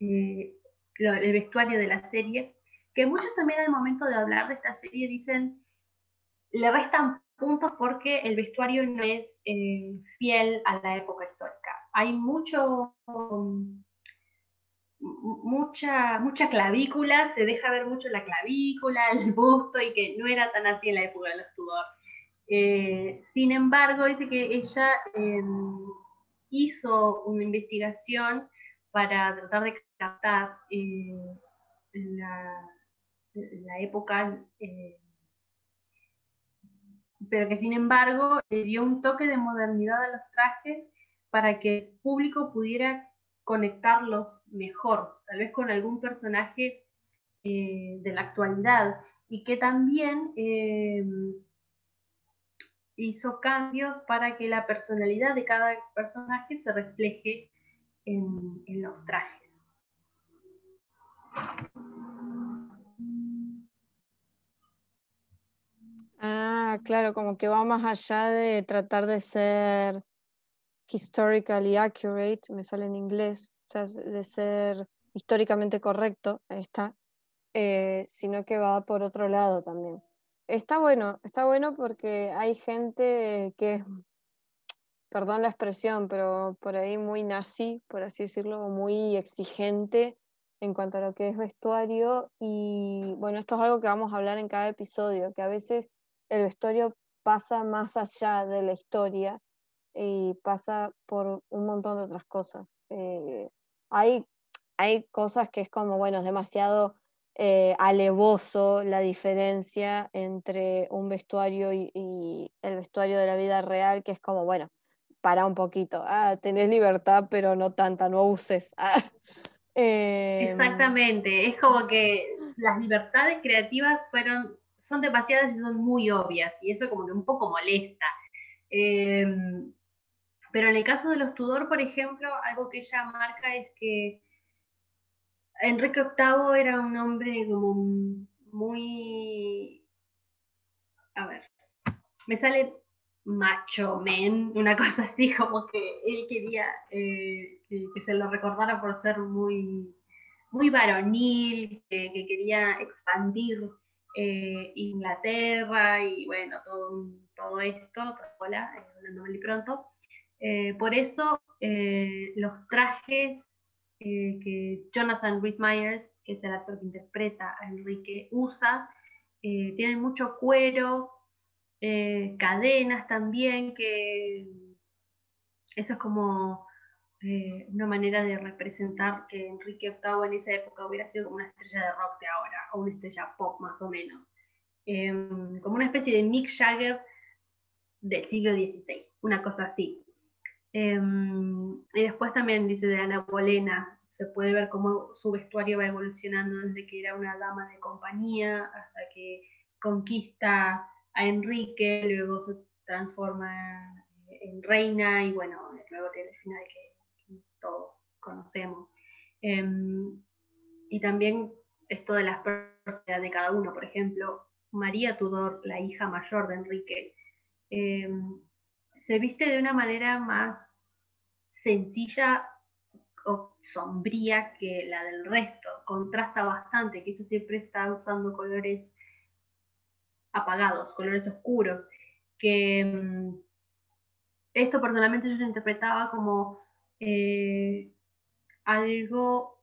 eh, el vestuario de la serie, que muchos también al momento de hablar de esta serie dicen, le restan puntos porque el vestuario no es eh, fiel a la época histórica. Hay mucho, mucha, mucha clavícula, se deja ver mucho la clavícula, el busto, y que no era tan así en la época de los Tudor. Eh, sin embargo, dice que ella em, hizo una investigación para tratar de captar eh, la, época, eh, pero que sin embargo le dio un toque de modernidad a los trajes para que el público pudiera conectarlos mejor, tal vez con algún personaje eh, de la actualidad, y que también hizo cambios para que la personalidad de cada personaje se refleje en, los trajes. Ah, claro, como que va más allá de tratar de ser historically accurate, me sale en inglés, o sea, de ser históricamente correcto, ahí está, eh, sino que va por otro lado también. Está bueno, está bueno porque hay gente que es perdón la expresión, pero por ahí muy nazi, por así decirlo, muy exigente en cuanto a lo que es vestuario. Y bueno, esto es algo que vamos a hablar en cada episodio, que a veces el vestuario pasa más allá de la historia y pasa por un montón de otras cosas. Eh, hay, hay cosas que es como, bueno, es demasiado eh, alevoso la diferencia entre un vestuario y, el vestuario de la vida real, que es como, bueno, para un poquito. Ah, tenés libertad, pero no tanta, no uses. Ah, em, Exactamente, es como que las libertades creativas fueron, son demasiadas y son muy obvias, y eso como que un poco molesta. Em, pero en el caso de los Tudor, por ejemplo, algo que ella marca es que Enrique VIII era un hombre como muy... A ver, me sale macho men, una cosa así, como que él quería eh, que, se lo recordara por ser muy, muy varonil, que, quería expandir eh, Inglaterra y bueno, todo, todo esto, hola, hablando muy pronto. Eh, por eso los trajes que Jonathan Rhys Myers, que es el actor que interpreta a Enrique, usa, tienen mucho cuero, eh, cadenas también, que eso es como eh, una manera de representar que Enrique VIII en esa época hubiera sido como una estrella de rock de ahora, o una estrella pop más o menos, em, como una especie de Mick Jagger del siglo XVI, una cosa así. Em, y después también dice de Ana Bolena, se puede ver cómo su vestuario va evolucionando desde que era una dama de compañía hasta que conquista a Enrique, luego se transforma en reina y bueno, luego tiene el final que, todos conocemos. Em, y también esto de las personalidades de cada uno, por ejemplo, María Tudor, la hija mayor de Enrique, em, se viste de una manera más sencilla o sombría que la del resto, contrasta bastante, que ella siempre está usando colores apagados, colores oscuros, que mm, esto personalmente yo lo interpretaba como eh, algo,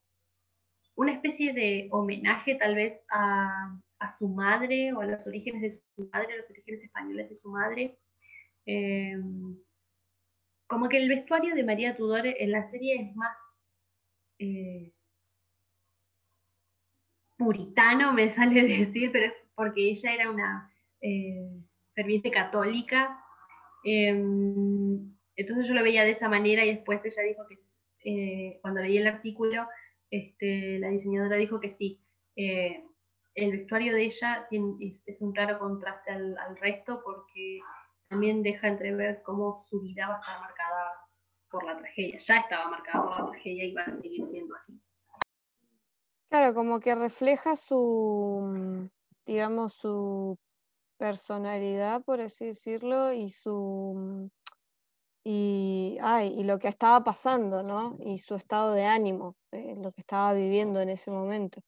una especie de homenaje tal vez a, su madre o a los orígenes de su madre, a los orígenes españoles de su madre. Em, como que el vestuario de María Tudor en la serie es más eh, puritano, me sale decir, pero es porque ella era una eh, ferviente católica. Em, entonces yo lo veía de esa manera y después ella dijo que eh, cuando leí el artículo, este, la diseñadora dijo que sí, eh, el vestuario de ella es, un claro contraste al, resto porque también deja entrever cómo su vida va a estar marcada por la tragedia, ya estaba marcada por la tragedia y va a seguir siendo así. Claro, como que refleja su, digamos, su personalidad, por así decirlo, y su y, ay, y lo que estaba pasando, ¿no? Y su estado de ánimo, eh, lo que estaba viviendo en ese momento.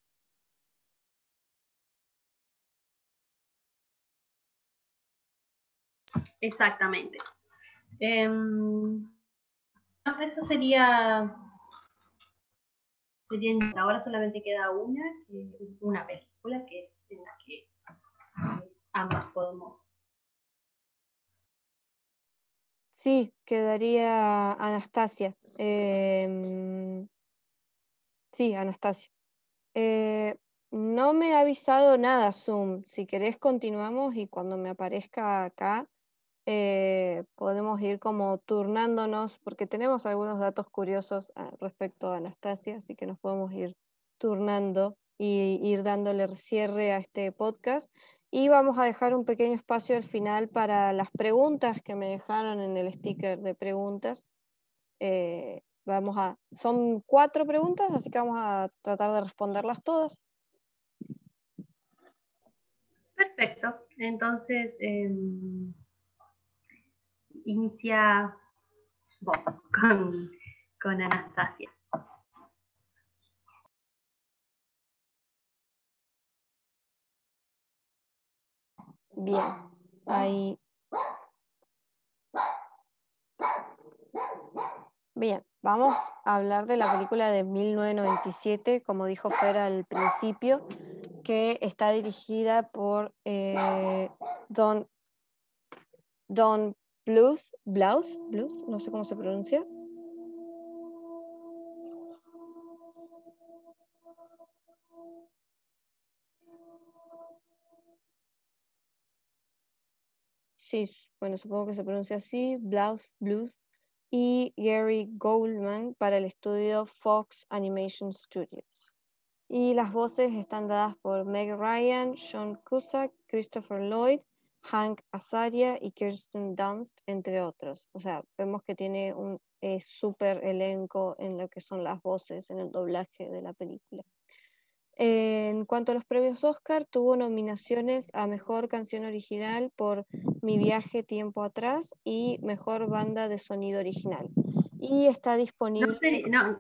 Exactamente. Eso sería, sería. Ahora solamente queda una, una película que es en la que eh, ambas podemos Sí, quedaría Anastasia. Em, sí, Anastasia. Eh, no me ha avisado nada Zoom. Si querés continuamos y cuando me aparezca acá eh, podemos ir como turnándonos porque tenemos algunos datos curiosos ah, respecto a Anastasia, así que nos podemos ir turnando y ir dándole cierre a este podcast. Y vamos a dejar un pequeño espacio al final para las preguntas que me dejaron en el sticker de preguntas. Eh, vamos a, son cuatro preguntas, así que vamos a tratar de responderlas todas. Perfecto. Entonces, em, inicia vos con, con Anastasia. Bien, ahí. Bien, vamos a hablar de la película de 1997, como dijo Fer al principio, que está dirigida por eh, Don, Don Bluth, Bluth, Bluth, no sé cómo se pronuncia. sí, bueno, supongo que se pronuncia así, Blues, Blues, y Gary Goldman para el estudio Fox Animation Studios. Y las voces están dadas por Meg Ryan, Sean Cusack, Christopher Lloyd, Hank Azaria y Kirsten Dunst, entre otros. O sea, vemos que tiene un súper elenco en lo que son las voces, en el doblaje de la película. En cuanto a los premios Oscar, tuvo nominaciones a Mejor Canción Original por Mi Viaje Tiempo Atrás y Mejor Banda de Sonido Original. Y está disponible...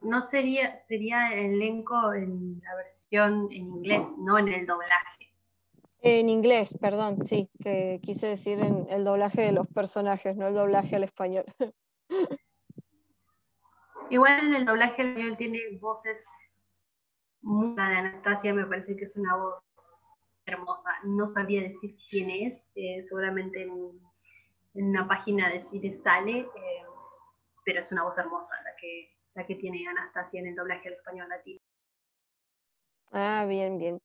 No, sería, sería, el elenco en la versión en inglés, no en el doblaje. En inglés, perdón, sí, que quise decir en el doblaje de los personajes, no el doblaje al español. Igual en el doblaje al español tiene voces la de Anastasia me parece que es una voz hermosa. No sabía decir quién es, eh, seguramente en, una página de cine sale, eh, pero es una voz hermosa la que, la que tiene Anastasia en el doblaje al español latino. Ah, bien, bien.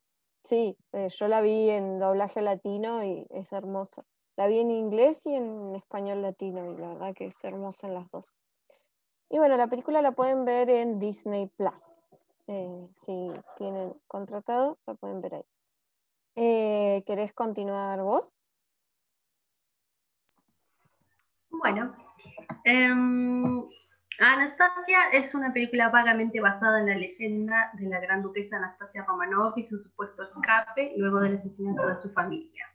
Sí, eh, yo la vi en doblaje latino y es hermosa. La vi en inglés y en español latino y la verdad que es hermosa en las dos. Y bueno, la película la pueden ver en Disney Plus. Eh, si tienen contratado, lo pueden ver ahí. Eh, ¿Querés continuar vos? Bueno, em, Anastasia es una película vagamente basada en la leyenda de la gran duquesa Anastasia Romanov y su supuesto escape luego del asesinato de su familia.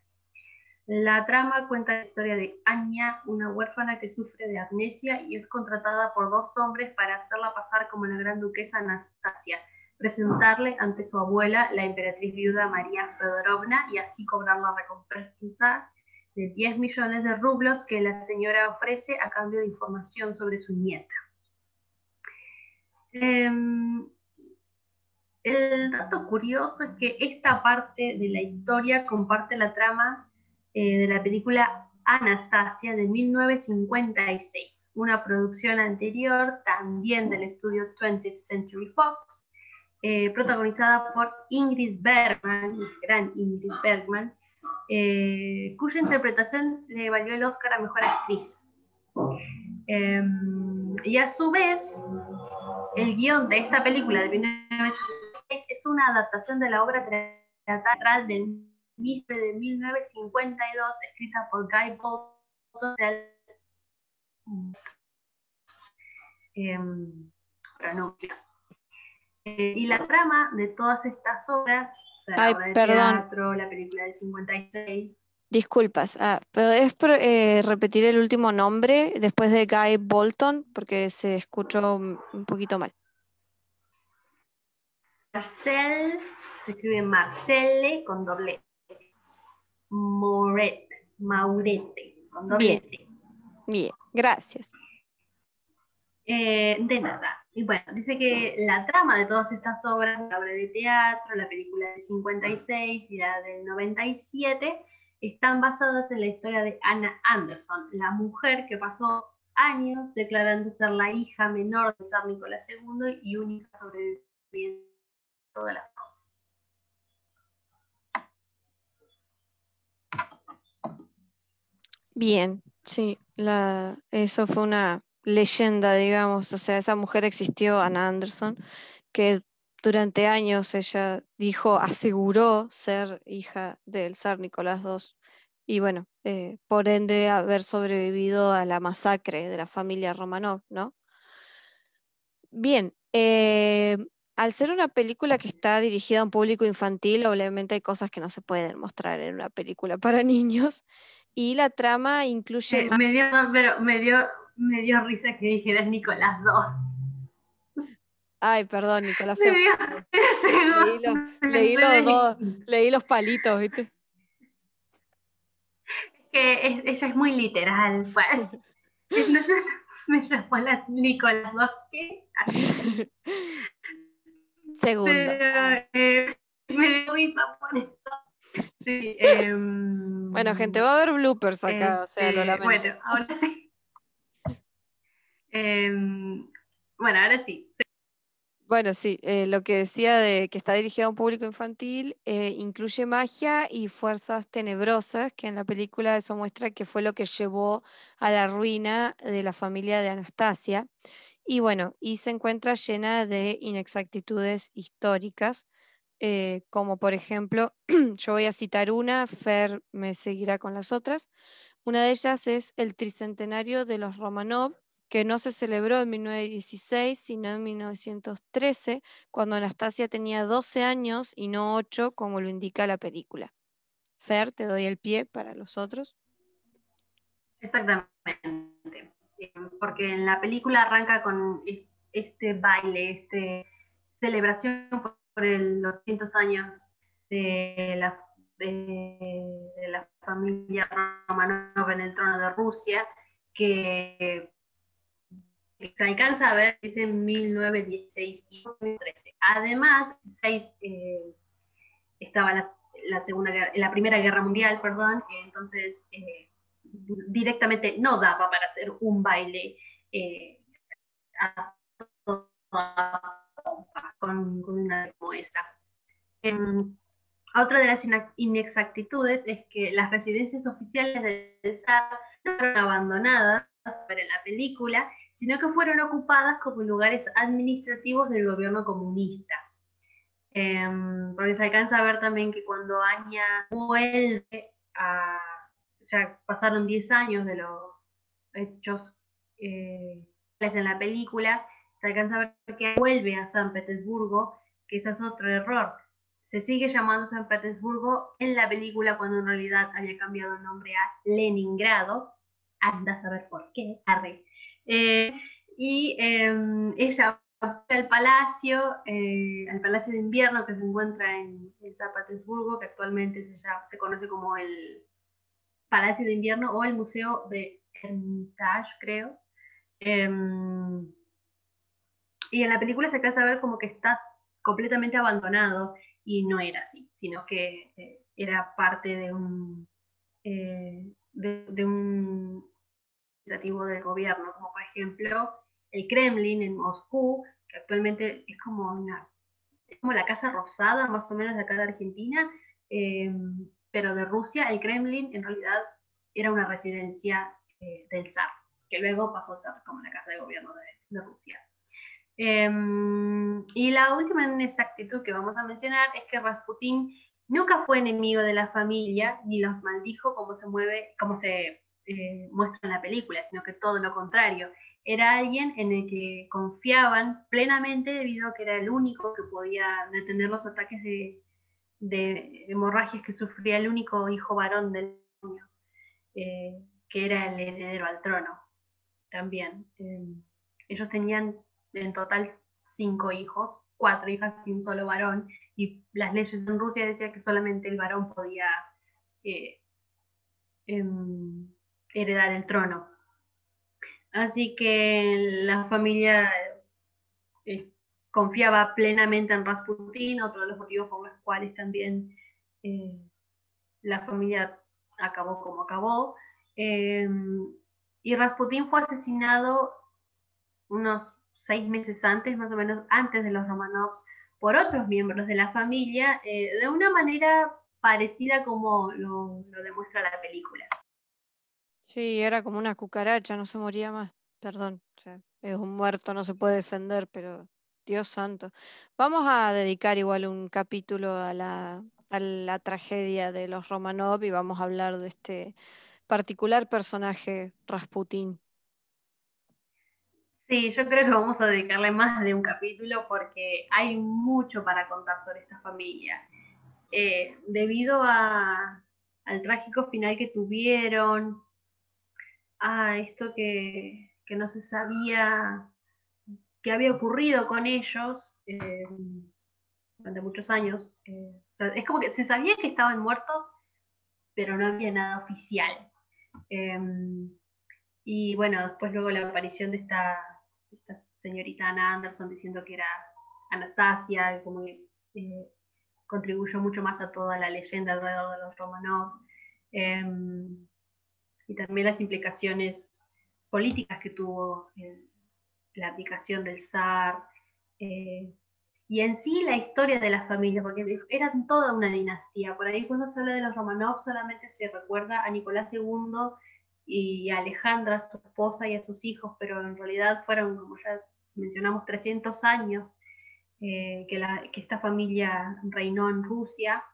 La trama cuenta la historia de Anya, una huérfana que sufre de amnesia y es contratada por dos hombres para hacerla pasar como la gran duquesa Anastasia, presentarle ante su abuela, la emperatriz viuda María Fedorovna, y así cobrar la recompensa de 10 millones de rublos que la señora ofrece a cambio de información sobre su nieta. Em, el dato curioso es que esta parte de la historia comparte la trama eh, de la película Anastasia de 1956, una producción anterior también del estudio 20th Century Fox, eh, protagonizada por Ingrid Bergman, gran Ingrid Bergman, eh, cuya interpretación le valió el Oscar a Mejor Actriz. Em, y a su vez, el guion de esta película de 1956 es una adaptación de la obra teatral de de 1952, escrita por Guy Bolton. Eh, eh, y la trama de todas estas obras, la obra de teatro, la película del 56. Disculpas, ah, ¿podés eh, repetir el último nombre después de Guy Bolton? Porque se escuchó un poquito mal. Marcel, se escribe Marcelle con doble. Moret, Maurete, con doble Bien, bien, gracias. Eh, de nada. Y bueno, dice que la trama de todas estas obras, la obra de teatro, la película del 56 y la del 97, están basadas en la historia de Anna Anderson, la mujer que pasó años declarando ser la hija menor de San Nicolás II y única sobreviviente de la Bien, sí, la, eso fue una leyenda, digamos, o sea, esa mujer existió, Anna Anderson, que durante años ella dijo, aseguró ser hija del zar Nicolás II y bueno, eh, por ende haber sobrevivido a la masacre de la familia Romanov, ¿no? Bien, eh, al ser una película que está dirigida a un público infantil, obviamente hay cosas que no se pueden mostrar en una película para niños y la trama incluye... me, dio, pero me dio, me dio risa que dijeras Nicolás II. Ay, perdón, Nicolás II. Leí, los, dos, leí los palitos, ¿viste? Es que ella es muy literal, pues. me llamó la Nicolás II. Segunda. Eh, me dio por esto. Sí, em, bueno, gente, va a haber bloopers acá, o sea, lo este, lamento. Bueno, ahora sí. Em, bueno, ahora sí. Bueno, sí, eh, lo que decía de que está dirigido a un público infantil eh, incluye magia y fuerzas tenebrosas, que en la película eso muestra que fue lo que llevó a la ruina de la familia de Anastasia. Y bueno, y se encuentra llena de inexactitudes históricas, eh, como por ejemplo, yo voy a citar una, Fer me seguirá con las otras. Una de ellas es el tricentenario de los Romanov, que no se celebró en 1916, sino en 1913, cuando Anastasia tenía 12 años y no 8, como lo indica la película. Fer, te doy el pie para los otros. Exactamente, eh, porque en la película arranca con este baile, este celebración por, los 200 años de la, de la familia Romanov en el trono de Rusia, que se alcanza a ver en 1916 y 1913. Además, eh, estaba la, segunda la primera guerra mundial, perdón, entonces eh, directamente no daba para hacer un baile eh, con, una como esa. Em, otra de las inexactitudes es que las residencias oficiales del SAR fueron abandonadas para la película sino que fueron ocupadas como lugares administrativos del gobierno comunista. Em, porque se alcanza a ver también que cuando Aña vuelve a... ya pasaron 10 años de los hechos eh, en la película, se alcanza a ver que vuelve a San Petersburgo, que ese es otro error. se sigue llamando San Petersburgo en la película cuando en realidad había cambiado el nombre a Leningrado. Anda a saber por qué. Arre. Eh, y em, ella va al palacio, eh, al palacio de invierno que se encuentra en, San Petersburgo, que actualmente se, se conoce como el Palacio de Invierno o el Museo de Hermitage, creo. Em, y en la película se a ver como que está completamente abandonado y no era así, sino que eh, era parte de un, de, un del gobierno, como por ejemplo el Kremlin en Moscú, que actualmente es como una como la Casa Rosada, más o menos de acá de Argentina, em, pero de Rusia, el Kremlin en realidad era una residencia eh, del zar, que luego pasó a ser como la Casa de Gobierno de, de Rusia. Em, y la última inexactitud que vamos a mencionar es que Rasputín nunca fue enemigo de la familia ni los maldijo como se mueve, como se eh, muestra en la película, sino que todo lo contrario. Era alguien en el que confiaban plenamente debido a que era el único que podía detener los ataques de, hemorragias que sufría el único hijo varón del niño, eh, que era el heredero al trono también. Em, ellos tenían en total cinco hijos, cuatro hijas y un solo varón, y las leyes en Rusia decían que solamente el varón podía eh, em, heredar el trono. Así que la familia eh, confiaba plenamente en Rasputin, otro de los motivos por los cuales también eh, la familia acabó como acabó. Em, y Rasputin fue asesinado unos seis meses antes, más o menos antes de los Romanovs, por otros miembros de la familia, eh, de una manera parecida como lo, demuestra la película. Sí, era como una cucaracha, no se moría más. Perdón, es un muerto, no se puede defender, pero Dios santo. Vamos a dedicar igual un capítulo a la, tragedia de los Romanov y vamos a hablar de este particular personaje, Rasputín. Sí, yo creo que vamos a dedicarle más de un capítulo porque hay mucho para contar sobre esta familia. Eh, debido al trágico final que tuvieron, a esto que, no se sabía que había ocurrido con ellos eh, durante muchos años. Eh, es como que se sabía que estaban muertos, pero no había nada oficial. y bueno, después luego la aparición de esta esta señorita Ana Anderson diciendo que era Anastasia, como que eh, contribuyó mucho más a toda la leyenda alrededor de los Romanov, y también las implicaciones políticas que tuvo la aplicación del zar, eh, y en sí la historia de las familias, porque eran toda una dinastía. Por ahí cuando se habla de los Romanov solamente se recuerda a Nicolás II y a Alejandra, su esposa, y a sus hijos, pero en realidad fueron, como ya mencionamos, 300 años eh, que, que, esta familia reinó en Rusia.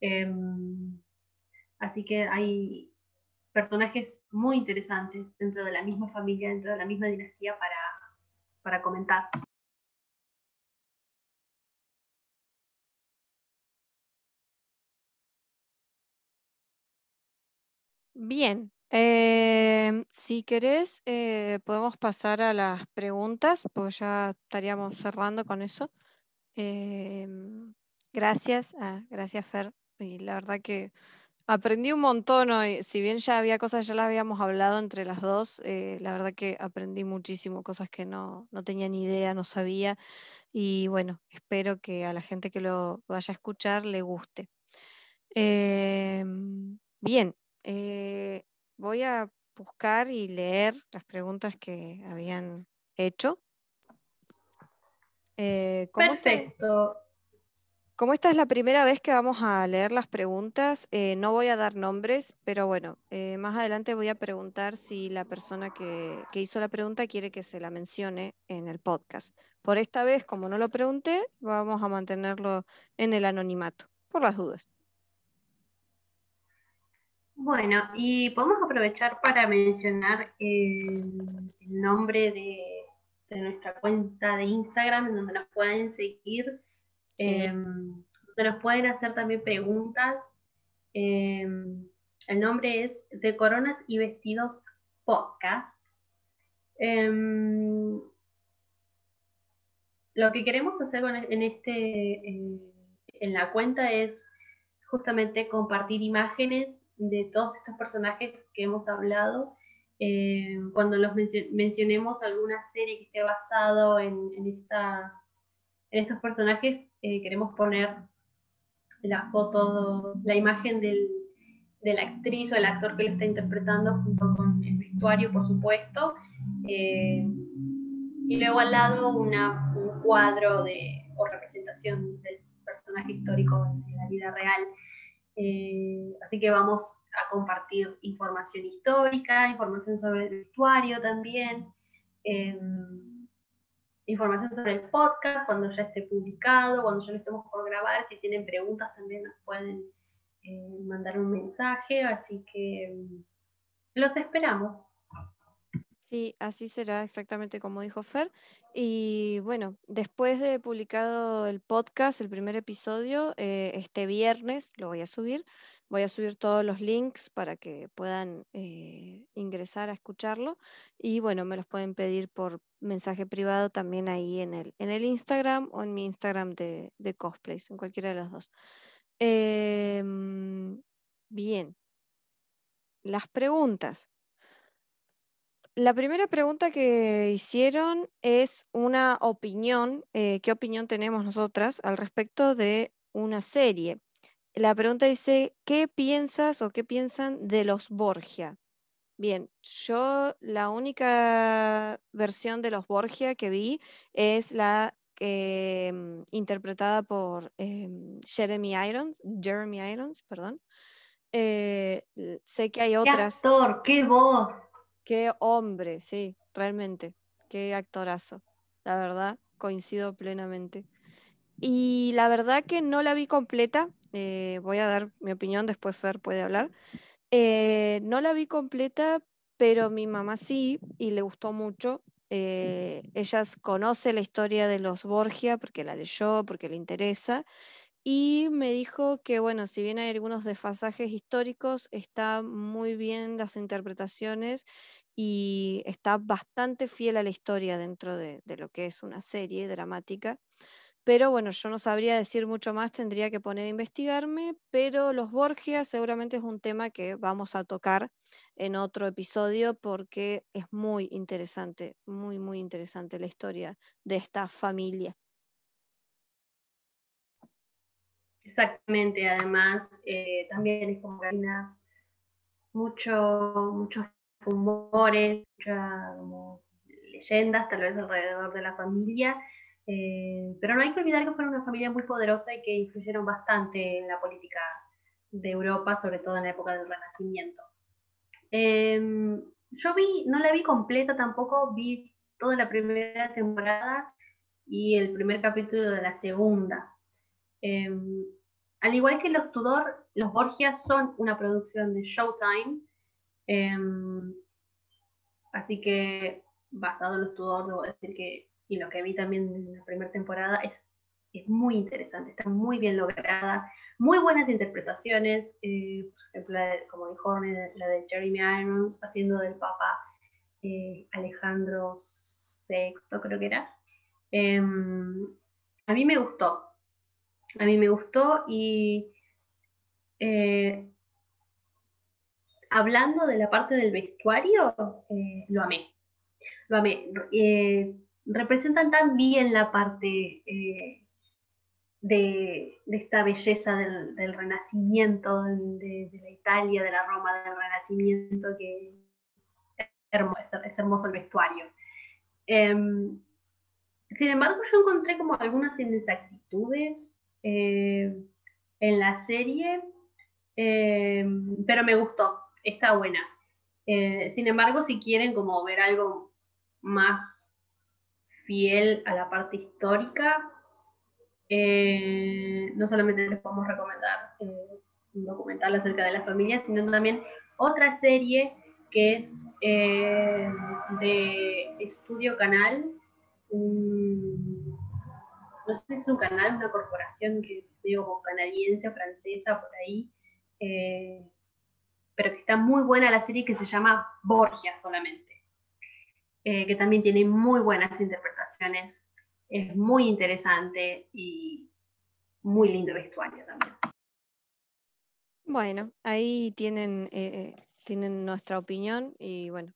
Em, así que hay personajes muy interesantes dentro de la misma familia, dentro de la misma dinastía para, para comentar. Bien, Em, si querés, eh, podemos pasar a las preguntas, porque ya estaríamos cerrando con eso. Em, gracias, ah, gracias Fer. Y la verdad que aprendí un montón hoy. Si bien ya había cosas, ya las habíamos hablado entre las dos, eh, la verdad que aprendí muchísimo, cosas que no, no tenía ni idea, no sabía. Y bueno, espero que a la gente que lo vaya a escuchar le guste. Em, bien, eh, voy a buscar y leer las preguntas que habían hecho. Eh, Perfecto. Como esta es la primera vez que vamos a leer las preguntas, eh, no voy a dar nombres, pero bueno, eh, más adelante voy a preguntar si la persona que, hizo la pregunta quiere que se la mencione en el podcast. Por esta vez, como no lo pregunté, vamos a mantenerlo en el anonimato, por las dudas. Bueno, y podemos aprovechar para mencionar el, nombre de, nuestra cuenta de Instagram, en donde nos pueden seguir. Em, donde nos pueden hacer también preguntas. Em, el nombre es De Coronas y Vestidos Podcast. Em, lo que queremos hacer en, este, en la cuenta es justamente compartir imágenes de todos estos personajes que hemos hablado. Eh, cuando los mencionemos alguna serie que esté basado en, esta, en estos personajes, eh, queremos poner la foto, la imagen del, de la actriz o el actor que lo está interpretando junto con el vestuario, por supuesto. Eh, y luego al lado una, un cuadro de, o representación del personaje histórico en la vida real. Eh, así que vamos a compartir información histórica, información sobre el vestuario también, información sobre el podcast cuando ya esté publicado, cuando ya lo estemos por grabar. Si tienen preguntas también nos pueden eh, mandar un mensaje, así que em, los esperamos. Sí, así será exactamente como dijo Fer. Y bueno, después de publicado el podcast, el primer episodio, eh, este viernes lo voy a subir. Voy a subir todos los links para que puedan eh, ingresar a escucharlo. Y bueno, me los pueden pedir por mensaje privado también ahí en el, en el Instagram o en mi Instagram de, de cosplays, en cualquiera de los dos. Em, bien. Las preguntas. La primera pregunta que hicieron es una opinión, eh, ¿qué opinión tenemos nosotras al respecto de una serie? La pregunta dice, ¿qué piensas o qué piensan de los Borgia? Bien, yo la única versión de los Borgia que vi es la mm, interpretada por em, Jeremy Irons, Jeremy Irons, perdón. Eh, sé que hay otras. ¡Qué actor! ¡Qué voz! Qué hombre, sí, realmente. Qué actorazo. La verdad, coincido plenamente. Y la verdad que no la vi completa. Eh, voy a dar mi opinión, después Fer puede hablar. Eh, no la vi completa, pero mi mamá sí, y le gustó mucho. Eh, ella conoce la historia de los Borgia porque la leyó, porque le interesa. Y me dijo que, bueno, si bien hay algunos desfasajes históricos, está muy bien las interpretaciones y está bastante fiel a la historia dentro de, lo que es una serie dramática. Pero bueno, yo no sabría decir mucho más, tendría que poner a investigarme, pero los Borgia seguramente es un tema que vamos a tocar en otro episodio porque es muy interesante, muy, muy interesante la historia de esta familia. Exactamente, además eh, también es como que mucho, muchos rumores, muchas leyendas tal vez alrededor de la familia, eh, pero no hay que olvidar que fueron una familia muy poderosa y que influyeron bastante en la política de Europa, sobre todo en la época del Renacimiento. Em, yo vi, no la vi completa tampoco, vi toda la primera temporada y el primer capítulo de la segunda. Em, al igual que los Tudor, los Borgia son una producción de Showtime. Em, así que, basado en los Tudor, debo decir que, y lo que vi también en la primera temporada, es, es muy interesante, está muy bien lograda, muy buenas interpretaciones. Eh, por ejemplo, como dijo la de Jeremy Irons, haciendo del Papa eh, Alejandro VI, creo que era. Em, a mí me gustó, a mí me gustó y eh, hablando de la parte del vestuario, lo amé. Lo amé. Representan tan bien la parte de, esta belleza del, renacimiento, de, la Italia, de la Roma, del renacimiento, que es hermoso, el vestuario. Em, sin embargo, yo encontré como algunas inexactitudes eh, en la serie, eh, pero me gustó, está buena. Eh, sin embargo, si quieren como ver algo más fiel a la parte histórica, no solamente les podemos recomendar un documental acerca de la familia, sino también otra serie que es de Estudio Canal, no sé si es un canal, una corporación que digo canadiense o francesa por ahí, eh, pero que está muy buena la serie que se llama Borgia solamente, eh, que también tiene muy buenas interpretaciones, es muy interesante y muy lindo vestuario también. Bueno, ahí tienen, tienen nuestra opinión y bueno,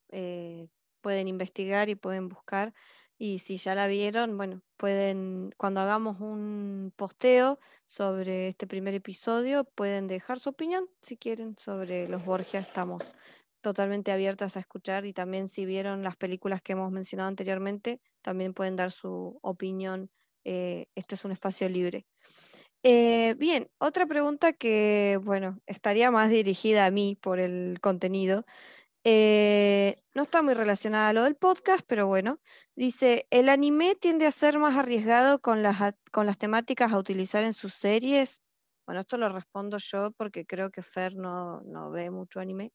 pueden investigar y pueden buscar. Y si ya la vieron, bueno, pueden, cuando hagamos un posteo sobre este primer episodio, pueden dejar su opinión si quieren sobre los Borgia. Estamos totalmente abiertas a escuchar y también si vieron las películas que hemos mencionado anteriormente, también pueden dar su opinión. Eh, este es un espacio libre. Eh, bien, otra pregunta que, bueno, estaría más dirigida a mí por el contenido, eh, no está muy relacionada a lo del podcast, pero bueno, dice, ¿el anime tiende a ser más arriesgado con las, con las temáticas a utilizar en sus series? Bueno, esto lo respondo yo porque creo que Fer no, ve mucho anime.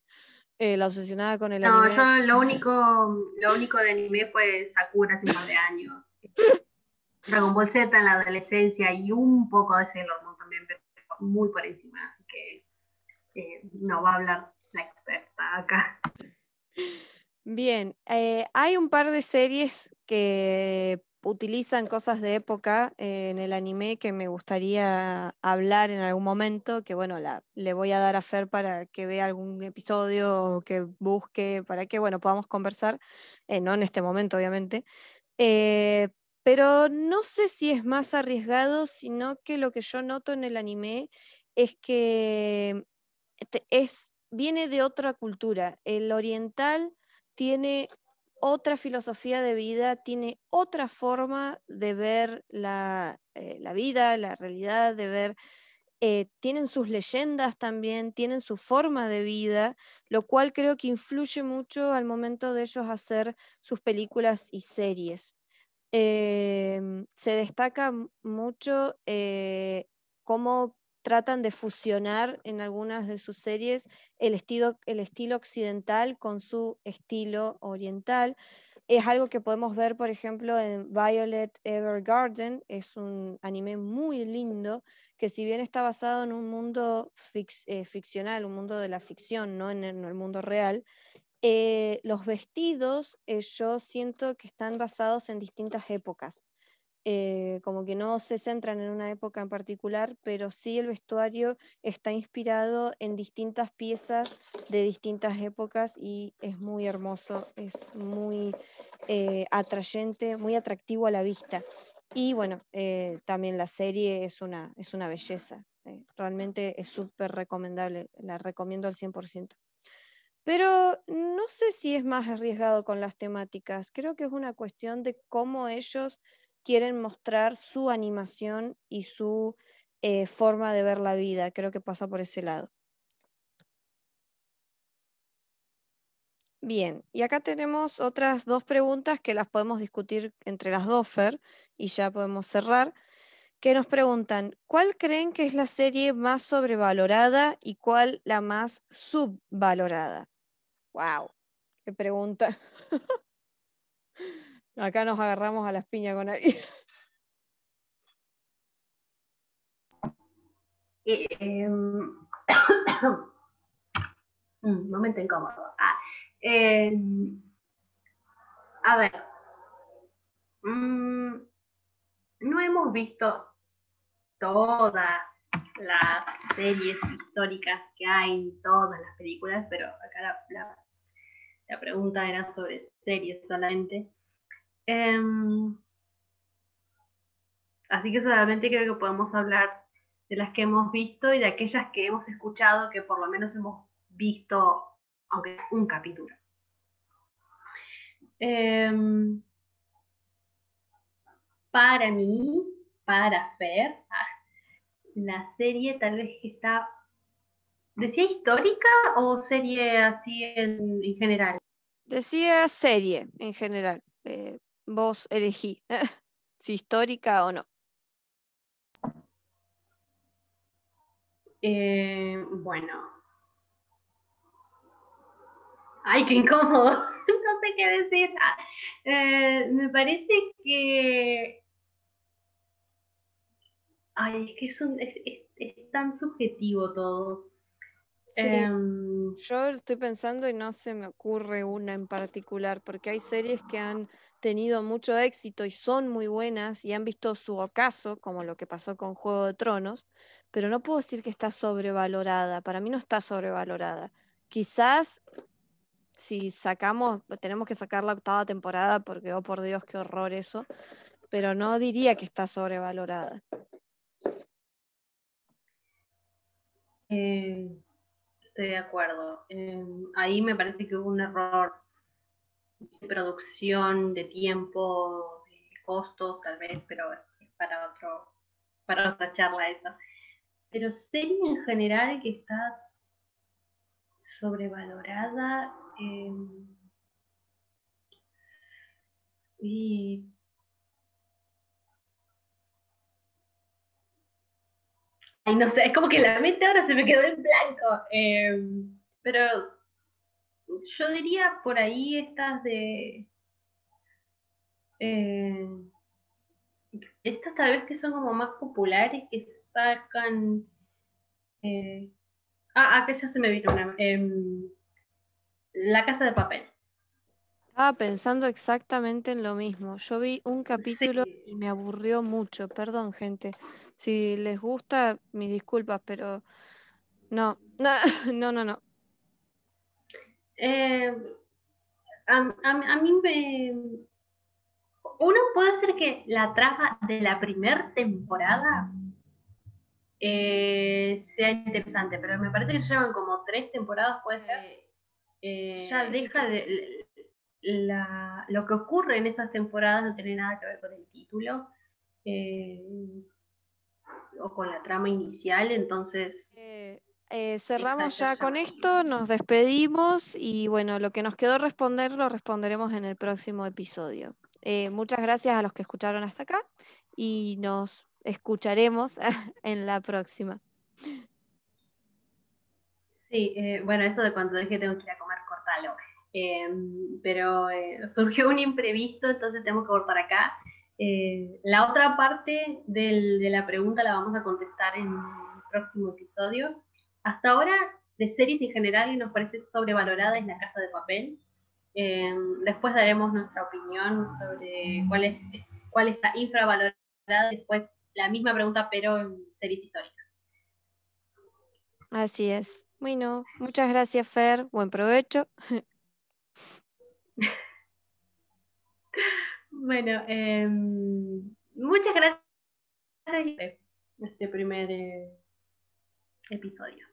Eh, la obsesionada con el anime. No, yo lo único, lo único de anime fue Sakura hace un par de años. Dragon Ball Z en la adolescencia y un poco de Sailor Moon también, pero muy por encima, así que eh, no va a hablar la experta acá. Bien, eh, hay un par de series que utilizan cosas de época eh, en el anime que me gustaría hablar en algún momento, que bueno, la, le voy a dar a Fer para que vea algún episodio o que busque, para que bueno, podamos conversar, eh, no en este momento obviamente, pero no sé si es más arriesgado, sino que lo que yo noto en el anime es que es viene de otra cultura. El oriental tiene otra filosofía de vida, tiene otra forma de ver la, eh, vida, la realidad, de ver, eh, tienen sus leyendas también, tienen su forma de vida, lo cual creo que influye mucho al momento de ellos hacer sus películas y series. Em, se destaca mucho eh, cómo tratan de fusionar en algunas de sus series el estilo, occidental con su estilo oriental. Es algo que podemos ver, por ejemplo, en Violet Evergarden. Es un anime muy lindo que si bien está basado en un mundo eh, ficcional, un mundo de la ficción, no en el, mundo real, eh, los vestidos eh, yo siento que están basados en distintas épocas. Eh, como que no se centran en una época en particular, pero sí el vestuario está inspirado en distintas piezas de distintas épocas y es muy hermoso, es muy eh, atrayente, muy atractivo a la vista. Y bueno, eh, también la serie es una, es una belleza, realmente es súper recomendable, la recomiendo al 100%. Pero no sé si es más arriesgado con las temáticas, creo que es una cuestión de cómo ellos quieren mostrar su animación y su eh, forma de ver la vida. Creo que pasa por ese lado. Bien, y acá tenemos otras dos preguntas que las podemos discutir entre las dos, Fer, y ya podemos cerrar, que nos preguntan, ¿cuál creen que es la serie más sobrevalorada y cuál la más subvalorada? ¡Wow! ¡Qué pregunta! Acá nos agarramos a las piñas con ahí. Eh, em, mm, momento incómodo. Ah, em, a ver, mm, no hemos visto todas las series históricas que hay todas las películas, pero acá la pregunta era sobre series solamente. Em, así que solamente creo que podemos hablar de las que hemos visto y de aquellas que hemos escuchado que por lo menos hemos visto, aunque un capítulo. Em, para mí, para Fer, ah, la serie tal vez que está... ¿Decía histórica o serie así en, general? Decía serie en general. Eh, vos elegí si histórica o no. Eh, bueno. Ay, qué incómodo. no sé qué decir. Eh, me parece que Ay, es que es, un, es, es, tan subjetivo todo. Em, yo estoy pensando y no se me ocurre una en particular, porque hay series que han tenido mucho éxito y son muy buenas y han visto su ocaso, como lo que pasó con Juego de Tronos, pero no puedo decir que está sobrevalorada. Para mí no está sobrevalorada. Quizás si sacamos, tenemos que sacar la octava temporada porque, oh por Dios, qué horror eso, pero no diría que está sobrevalorada. Eh, estoy de acuerdo. Eh, ahí me parece que hubo un error de producción, de tiempo, de costos, tal vez, pero es para otro, para otra charla esa. Pero serie en general que está sobrevalorada em, y no sé, es como que la mente ahora se me quedó en blanco. Em, pero yo diría por ahí estas de. Eh, estas tal vez que son como más populares, que sacan. Eh, ah, aquella se me vino una. Em, la casa de papel. Estaba pensando exactamente en lo mismo. Yo vi un capítulo y me aburrió mucho. Perdón, gente. Si les gusta, mis disculpas, pero no, no, no, no. Eh, a, mí me... Uno puede ser que la trama de la primera temporada eh, sea interesante, pero me parece que llevan como tres temporadas, puede ser. Eh, ya deja de la, lo que ocurre en esas temporadas no tiene nada que ver con el título o con la trama inicial, entonces... Eh, eh, cerramos ya con esto, nos despedimos y bueno, lo que nos quedó responder lo responderemos en el próximo episodio. muchas gracias a los que escucharon hasta acá y nos escucharemos en la próxima. Sí, bueno, eso de cuando dije tengo que ir a comer, cortalo. Em, pero eh, surgió un imprevisto, entonces tenemos que cortar acá. Eh, la otra parte de la pregunta la vamos a contestar en el próximo episodio. Hasta ahora, de series en general, nos parece sobrevalorada es La Casa de Papel. Em, después daremos nuestra opinión sobre cuál, es, cuál está infravalorada. Después la misma pregunta, pero en series históricas. Así es. Bueno, muchas gracias, Fer. Buen provecho. bueno, em, muchas gracias este primer eh, episodio.